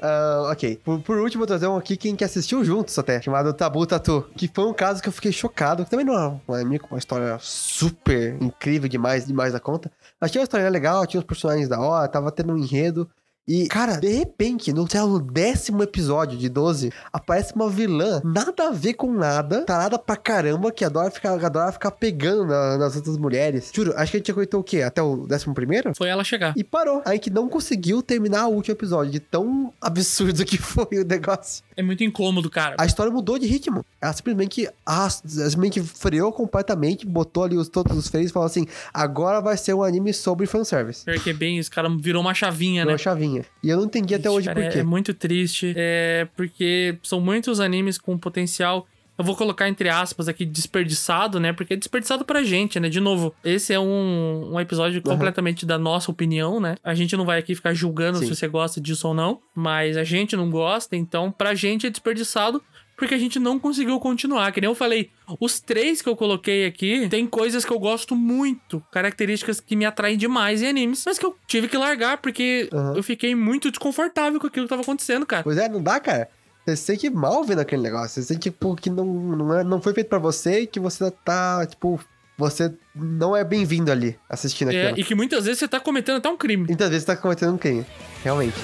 Ah, ok. Por, por último, eu trazer um aqui quem que assistiu juntos até, chamado Tabu Tatu. Que foi um caso que eu fiquei chocado. Também não é um com uma história super incrível demais, demais da conta. Mas tinha uma história legal, tinha uns personagens da hora, tava tendo um enredo. E, cara, de repente, no, sei no décimo episódio de 12, aparece uma vilã, nada a ver com nada, tarada pra caramba, que adora ficar, adora ficar pegando na- nas outras mulheres. Juro, acho que a gente aguentou o quê? Até o décimo primeiro? Foi ela chegar. E parou. A gente não conseguiu terminar o último episódio, de tão absurdo que foi o negócio. É muito incômodo, cara. A história mudou de ritmo. Ela simplesmente, arras- simplesmente freou completamente, botou ali os, todos os freios e falou assim: agora vai ser um anime sobre fanservice. Pior que é bem, os caras virou uma chavinha, Virou né? uma chavinha. E eu não entendi até Ixi, hoje cara, por é, quê. é muito triste. É porque são muitos animes com potencial. Eu vou colocar entre aspas aqui desperdiçado, né? Porque é desperdiçado pra gente, né? De novo, esse é um, um episódio Uhum. completamente da nossa opinião, né? A gente não vai aqui ficar julgando Sim. se você gosta disso ou não, mas a gente não gosta, então pra gente é desperdiçado porque a gente não conseguiu continuar. Que nem eu falei, os três que eu coloquei aqui tem coisas que eu gosto muito, características que me atraem demais em animes, mas que eu tive que largar porque Aham. eu fiquei muito desconfortável com aquilo que tava acontecendo, cara. Pois é, não dá, cara. Você se sente mal vendo aquele negócio. Você sente, tipo, que não, não, é, não foi feito pra você e que você tá, tipo, você não é bem-vindo ali assistindo É, aquilo. e que muitas vezes você tá cometendo até um crime. Muitas vezes você tá cometendo um crime. Realmente.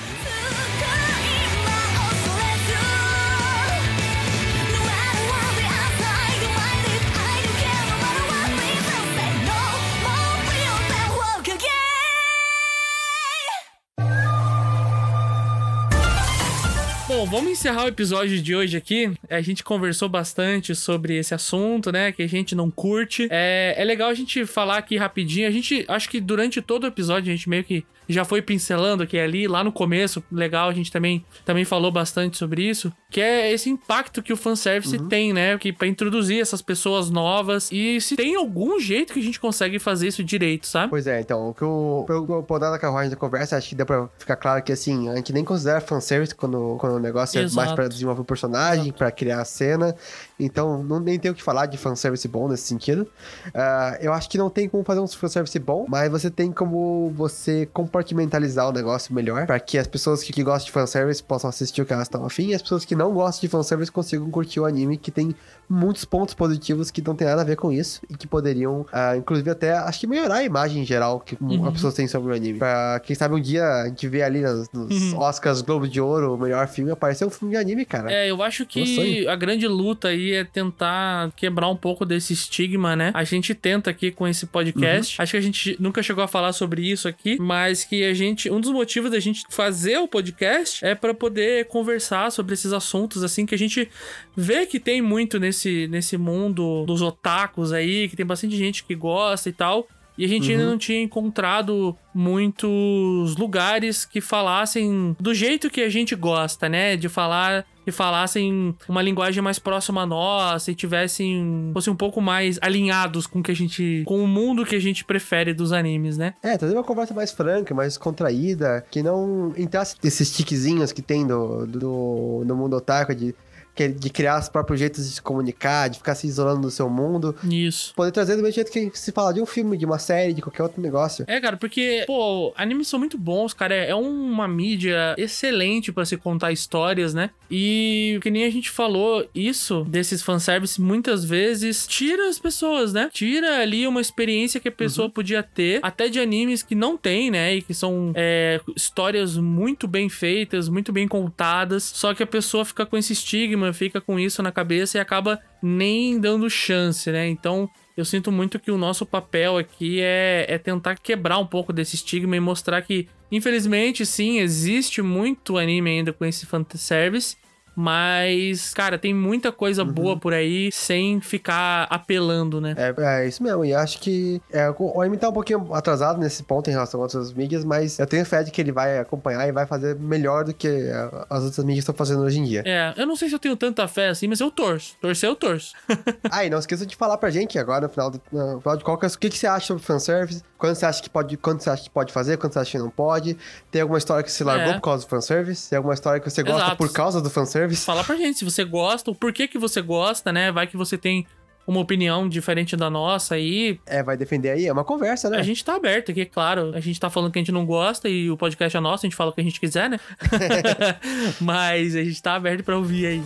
Bom, vamos encerrar o episódio de hoje aqui. A gente conversou bastante sobre esse assunto, né? Que a gente não curte. É, é legal a gente falar aqui rapidinho. A gente, acho que durante todo o episódio, a gente meio que já foi pincelando aqui e ali, lá no começo. Legal, a gente também, também falou bastante sobre isso. Que é esse impacto que o fanservice tem, né? Que pra introduzir essas pessoas novas. E se tem algum jeito que a gente consegue fazer isso direito, sabe? Pois é, então, o que eu, eu, eu dar na carruagem da conversa, acho que dá pra ficar claro que, assim, a gente nem considera fanservice quando, quando o negócio é mais Exato. pra desenvolver o personagem, pra criar a cena. Então, não, nem tem o que falar de fanservice bom nesse sentido. Ah, eu acho que não tem como fazer um fanservice bom, mas você tem como você compartimentalizar o negócio melhor, pra que as pessoas que, que gostam de fanservice possam assistir o que elas estão afim, e as pessoas que não gostam de fanservice consigam curtir o anime, que tem muitos pontos positivos que não tem nada a ver com isso, e que poderiam, ah, inclusive, até, acho que melhorar a imagem em geral que Uhum. as pessoas têm sobre o anime. Pra quem sabe um dia a gente vê ali nos, nos Uhum. Oscars Globo de Ouro, o melhor filme, aparecer um filme de anime, cara. É, eu acho que a grande luta aí é tentar quebrar um pouco desse estigma, né? A gente tenta aqui com esse podcast. Uhum. Acho que a gente nunca chegou a falar sobre isso aqui, mas que a gente, um dos motivos da gente fazer o podcast é pra poder conversar sobre esses assuntos assim que a gente vê que tem muito nesse nesse mundo dos otakus aí, que tem bastante gente que gosta e tal. E a gente ainda não tinha encontrado muitos lugares que falassem do jeito que a gente gosta, né? De falar que falassem uma linguagem mais próxima a nossa e tivessem fossem um pouco mais alinhados com o que a gente com o mundo que a gente prefere dos animes, né? É, trazer uma conversa mais franca, mais contraída, que não entrasse esses tiquezinhos que tem do, do, no mundo otaku de, de criar os próprios jeitos de se comunicar, de ficar se isolando do seu mundo. Isso. Poder trazer do mesmo jeito que se fala de um filme, de uma série, de qualquer outro negócio. É, cara, porque, pô, animes são muito bons, cara. É é uma mídia excelente pra se contar histórias, né? E que nem a gente falou, isso desses fanservice muitas vezes tira as pessoas, né? Tira ali uma experiência que a pessoa podia ter, até de animes que não tem, né? E que são é, histórias muito bem feitas, muito bem contadas. Só que a pessoa fica com esse estigma, fica com isso na cabeça e acaba nem dando chance, né? Então. Eu sinto muito que o nosso papel aqui é, é tentar quebrar um pouco desse estigma e mostrar que, infelizmente, sim, existe muito anime ainda com esse fanservice. Mas, cara, tem muita coisa boa por aí sem ficar apelando, né? É, é isso mesmo, e acho que é, o anime tá um pouquinho atrasado nesse ponto em relação a outras mídias, mas eu tenho fé de que ele vai acompanhar e vai fazer melhor do que é, as outras mídias estão fazendo hoje em dia. É, eu não sei se eu tenho tanta fé assim, mas eu torço. Torcer, eu torço. Ah, e não esqueça de falar pra gente agora, no final do, no final de qualquer o que, que você acha sobre fanservice, quando você acha que pode, quando você acha que pode fazer, quando você acha que não pode. Tem alguma história que você largou É. por causa do fanservice? Tem alguma história que você gosta Exato. por causa do fanservice? Fala pra gente se você gosta, o porquê que você gosta, né? Vai que você tem uma opinião diferente da nossa aí. É, vai defender aí? É uma conversa, né? A gente tá aberto aqui, claro. A gente tá falando que a gente não gosta e o podcast é nosso, a gente fala o que a gente quiser, né? Mas a gente tá aberto pra ouvir aí.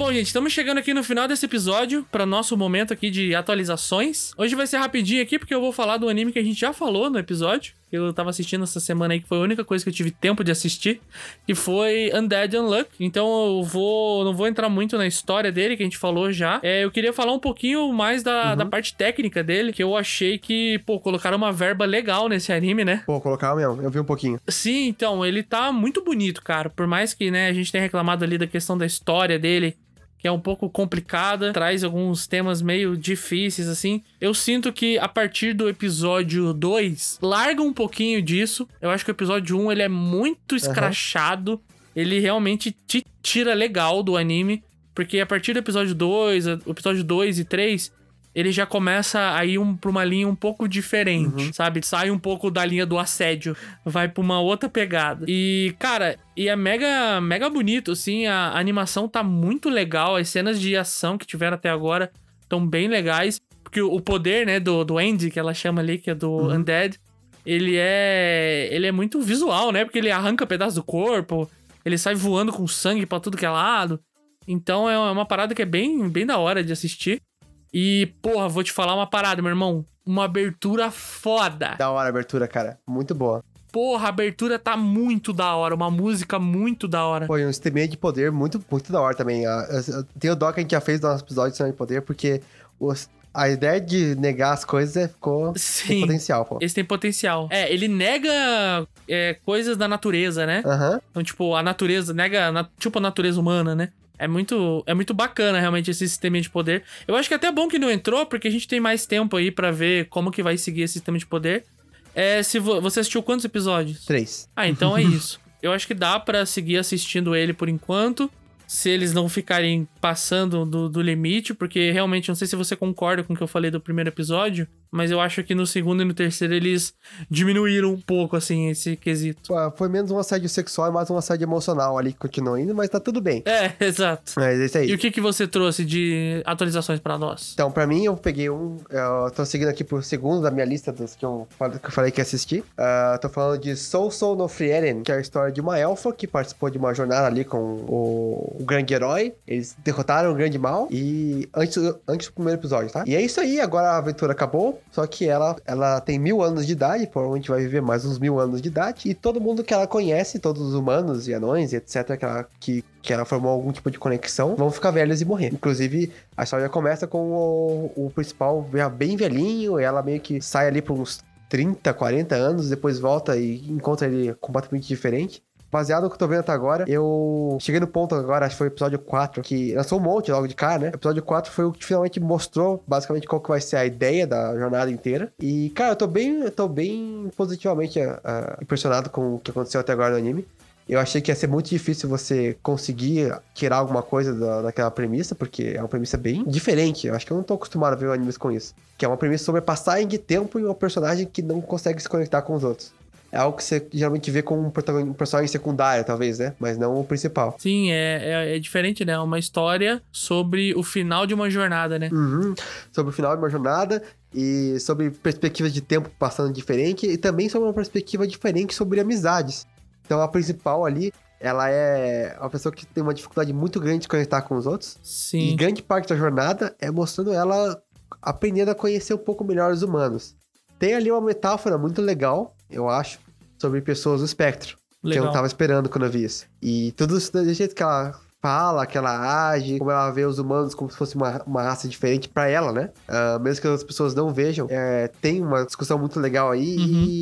Bom, gente, estamos chegando aqui no final desse episódio para nosso momento aqui de atualizações. Hoje vai ser rapidinho aqui porque eu vou falar do anime que a gente já falou no episódio. que Eu tava assistindo essa semana aí, que foi a única coisa que eu tive tempo de assistir, que foi Undead Unluck. Então eu vou não vou entrar muito na história dele, que a gente falou já. É, eu queria falar um pouquinho mais da, da parte técnica dele, que eu achei que, pô, colocaram uma verba legal nesse anime, né? Pô, colocar mesmo, eu vi um pouquinho. Sim, então, ele tá muito bonito, cara. Por mais que, né, a gente tenha reclamado ali da questão da história dele, que é um pouco complicada, traz alguns temas meio difíceis, assim. Eu sinto que a partir do episódio 2, larga um pouquinho disso. Eu acho que o episódio 1, ele é muito escrachado. Ele realmente te tira legal do anime. Porque a partir do episódio 2, o episódio 2 e 3, ele já começa a ir um, pra uma linha um pouco diferente, sabe? Sai um pouco da linha do assédio, vai pra uma outra pegada. E, cara, e é mega, mega bonito, assim, a, a animação tá muito legal, as cenas de ação que tiveram até agora estão bem legais, porque o, poder, né, do, do Andy, que ela chama ali, que é do Undead, ele é ele é muito visual, né? Porque ele arranca pedaço do corpo, ele sai voando com sangue pra tudo que é lado. Então é uma parada que é bem, bem da hora de assistir. E, porra, vou te falar uma parada, meu irmão. Uma abertura foda. Da hora a abertura, cara. Muito boa. Porra, a abertura tá muito da hora. Uma música muito da hora. Foi um sisteminha de poder muito, muito da hora também. Tem o dó que a gente já fez no nosso episódio de sistema de poder, porque os- a ideia de negar as coisas é- ficou tem Sim. potencial, pô. Esse tem potencial. É, ele nega é, coisas da natureza, né? Aham. Então, tipo, a natureza, nega, na- tipo, a natureza humana, né? É muito, é muito bacana, realmente, esse sistema de poder. Eu acho que é até bom que não entrou, porque a gente tem mais tempo aí pra ver como que vai seguir esse sistema de poder. É, se vo- você assistiu quantos episódios? Três. Ah, então é isso. Eu acho que dá pra seguir assistindo ele por enquanto. Se eles não ficarem passando do, do limite, porque realmente não sei se você concorda com o que eu falei do primeiro episódio, mas eu acho que no segundo e no terceiro eles diminuíram um pouco, assim, esse quesito. Pô, Foi menos um assédio sexual e mais um assédio emocional ali que continua indo, mas tá tudo bem. É, exato. Mas é isso E aí. o que, que você trouxe de atualizações pra nós? Então, pra mim, eu peguei um. Eu tô seguindo aqui por segundo da minha lista dos que eu, que eu falei que ia assistir. Ah, tô falando de Soul Soul no Frieren, que é a história de uma elfa que participou de uma jornada ali com o, o grande herói. Eles derrotaram o grande mal. E antes, antes do primeiro episódio, tá? E é isso aí, agora a aventura acabou. Só que ela, ela tem mil anos de idade, provavelmente vai viver mais uns mil anos de idade. E todo mundo que ela conhece, todos os humanos e anões e etc., que ela, que, que ela formou algum tipo de conexão, vão ficar velhos e morrer. Inclusive, a história começa com o, o principal bem velhinho, ela meio que sai ali por uns 30, 40 anos, depois volta e encontra ele completamente diferente. Baseado no que eu tô vendo até agora, eu cheguei no ponto agora, acho que foi o episódio 4, que lançou um monte logo de cara, né? O episódio 4 foi o que finalmente mostrou basicamente qual que vai ser a ideia da jornada inteira. E, cara, eu tô bem, eu tô bem positivamente ah, impressionado com o que aconteceu até agora no anime. Eu achei que ia ser muito difícil você conseguir tirar alguma coisa da, daquela premissa, porque é uma premissa bem diferente. Eu acho que eu não tô acostumado a ver animes com isso. Que é uma premissa sobre passagem de tempo em um personagem que não consegue se conectar com os outros. É algo que você geralmente vê com um, personagem secundário, talvez, né? Mas não o principal. Sim, é, é, é diferente, né? É uma história sobre o final de uma jornada, né? Uhum. Sobre o final de uma jornada e sobre perspectivas de tempo passando diferente e também sobre uma perspectiva diferente sobre amizades. Então a principal ali, ela é uma pessoa que tem uma dificuldade muito grande de conectar com os outros. E Sim. grande parte da jornada é mostrando ela aprendendo a conhecer um pouco melhor os humanos. Tem ali uma metáfora muito legal, eu acho, sobre pessoas do espectro. Que eu Legal. não tava esperando quando eu vi isso. E tudo isso do jeito que ela fala, que ela age, como ela vê os humanos como se fosse uma, uma raça diferente pra ela, né? Ah, mesmo que as pessoas não vejam, é, tem uma discussão muito legal aí.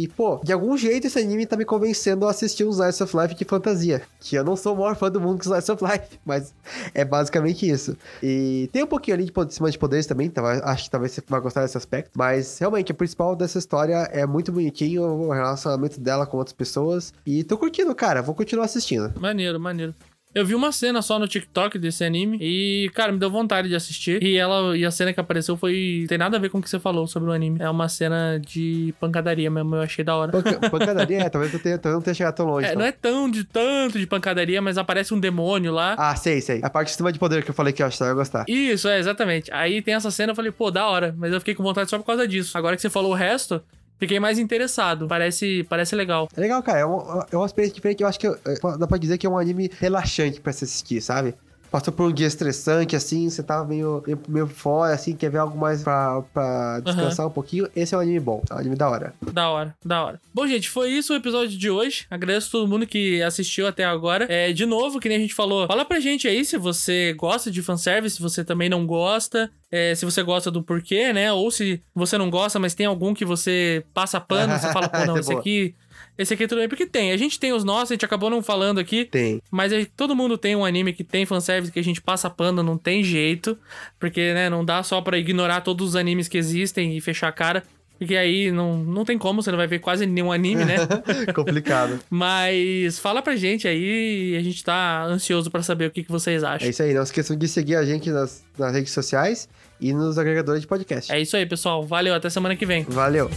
E, pô, de algum jeito esse anime tá me convencendo a assistir um Slice of Life de fantasia. Que eu não sou o maior fã do mundo que Slice of Life, mas é basicamente isso. E tem um pouquinho ali de pod- cima de poderes também, então acho que talvez você vai gostar desse aspecto. Mas realmente, o principal dessa história é muito bonitinho, o relacionamento dela com outras pessoas. E tô curtindo, cara, vou continuar assistindo. Maneiro, maneiro. Eu vi uma cena só no TikTok desse anime e, cara, me deu vontade de assistir. E ela e a cena que apareceu foi. Tem nada a ver com o que você falou sobre o anime. É uma cena de pancadaria mesmo, eu achei da hora. Panca- pancadaria, é, talvez eu, tenha, talvez eu não tenha chegado tão longe. É, então. não é tão de tanto de pancadaria, mas aparece um demônio lá. Ah, sei, sei. A parte de cima de poder que eu falei que eu acho que você vai gostar. Isso, é, exatamente. Aí tem essa cena, eu falei, pô, da hora. Mas eu fiquei com vontade só por causa disso. Agora que você falou o resto, fiquei mais interessado. Parece, parece legal. É legal, cara. É uma, é uma experiência diferente. Eu acho que é, dá pra dizer que é um anime relaxante pra se assistir, sabe? Passou por um dia estressante, assim, você tava meio, meio, meio fora, assim, quer ver algo mais pra, pra descansar um pouquinho. Esse é um anime bom, é um anime da hora. Da hora, da hora. Bom, gente, foi isso o episódio de hoje. Agradeço todo mundo que assistiu até agora. É, de novo, que nem a gente falou, fala pra gente aí se você gosta de fanservice, se você também não gosta. é, se você gosta do porquê, né? Ou se você não gosta, mas tem algum que você passa pano, você fala, pô, não, é esse aqui. Esse aqui tudo bem, porque tem. A gente tem os nossos, a gente acabou não falando aqui. Tem. Mas aí, todo mundo tem um anime que tem fanservice que a gente passa pano, não tem jeito. Porque, né, não dá só pra ignorar todos os animes que existem e fechar a cara. Porque aí não, não tem como, você não vai ver quase nenhum anime, né? Complicado. Mas fala pra gente aí, a gente tá ansioso pra saber o que, que vocês É acham. isso aí. Não esqueçam de seguir a gente nas, nas redes sociais. e nos agregadores de podcast. É isso aí, pessoal. Valeu, até semana que vem. Valeu!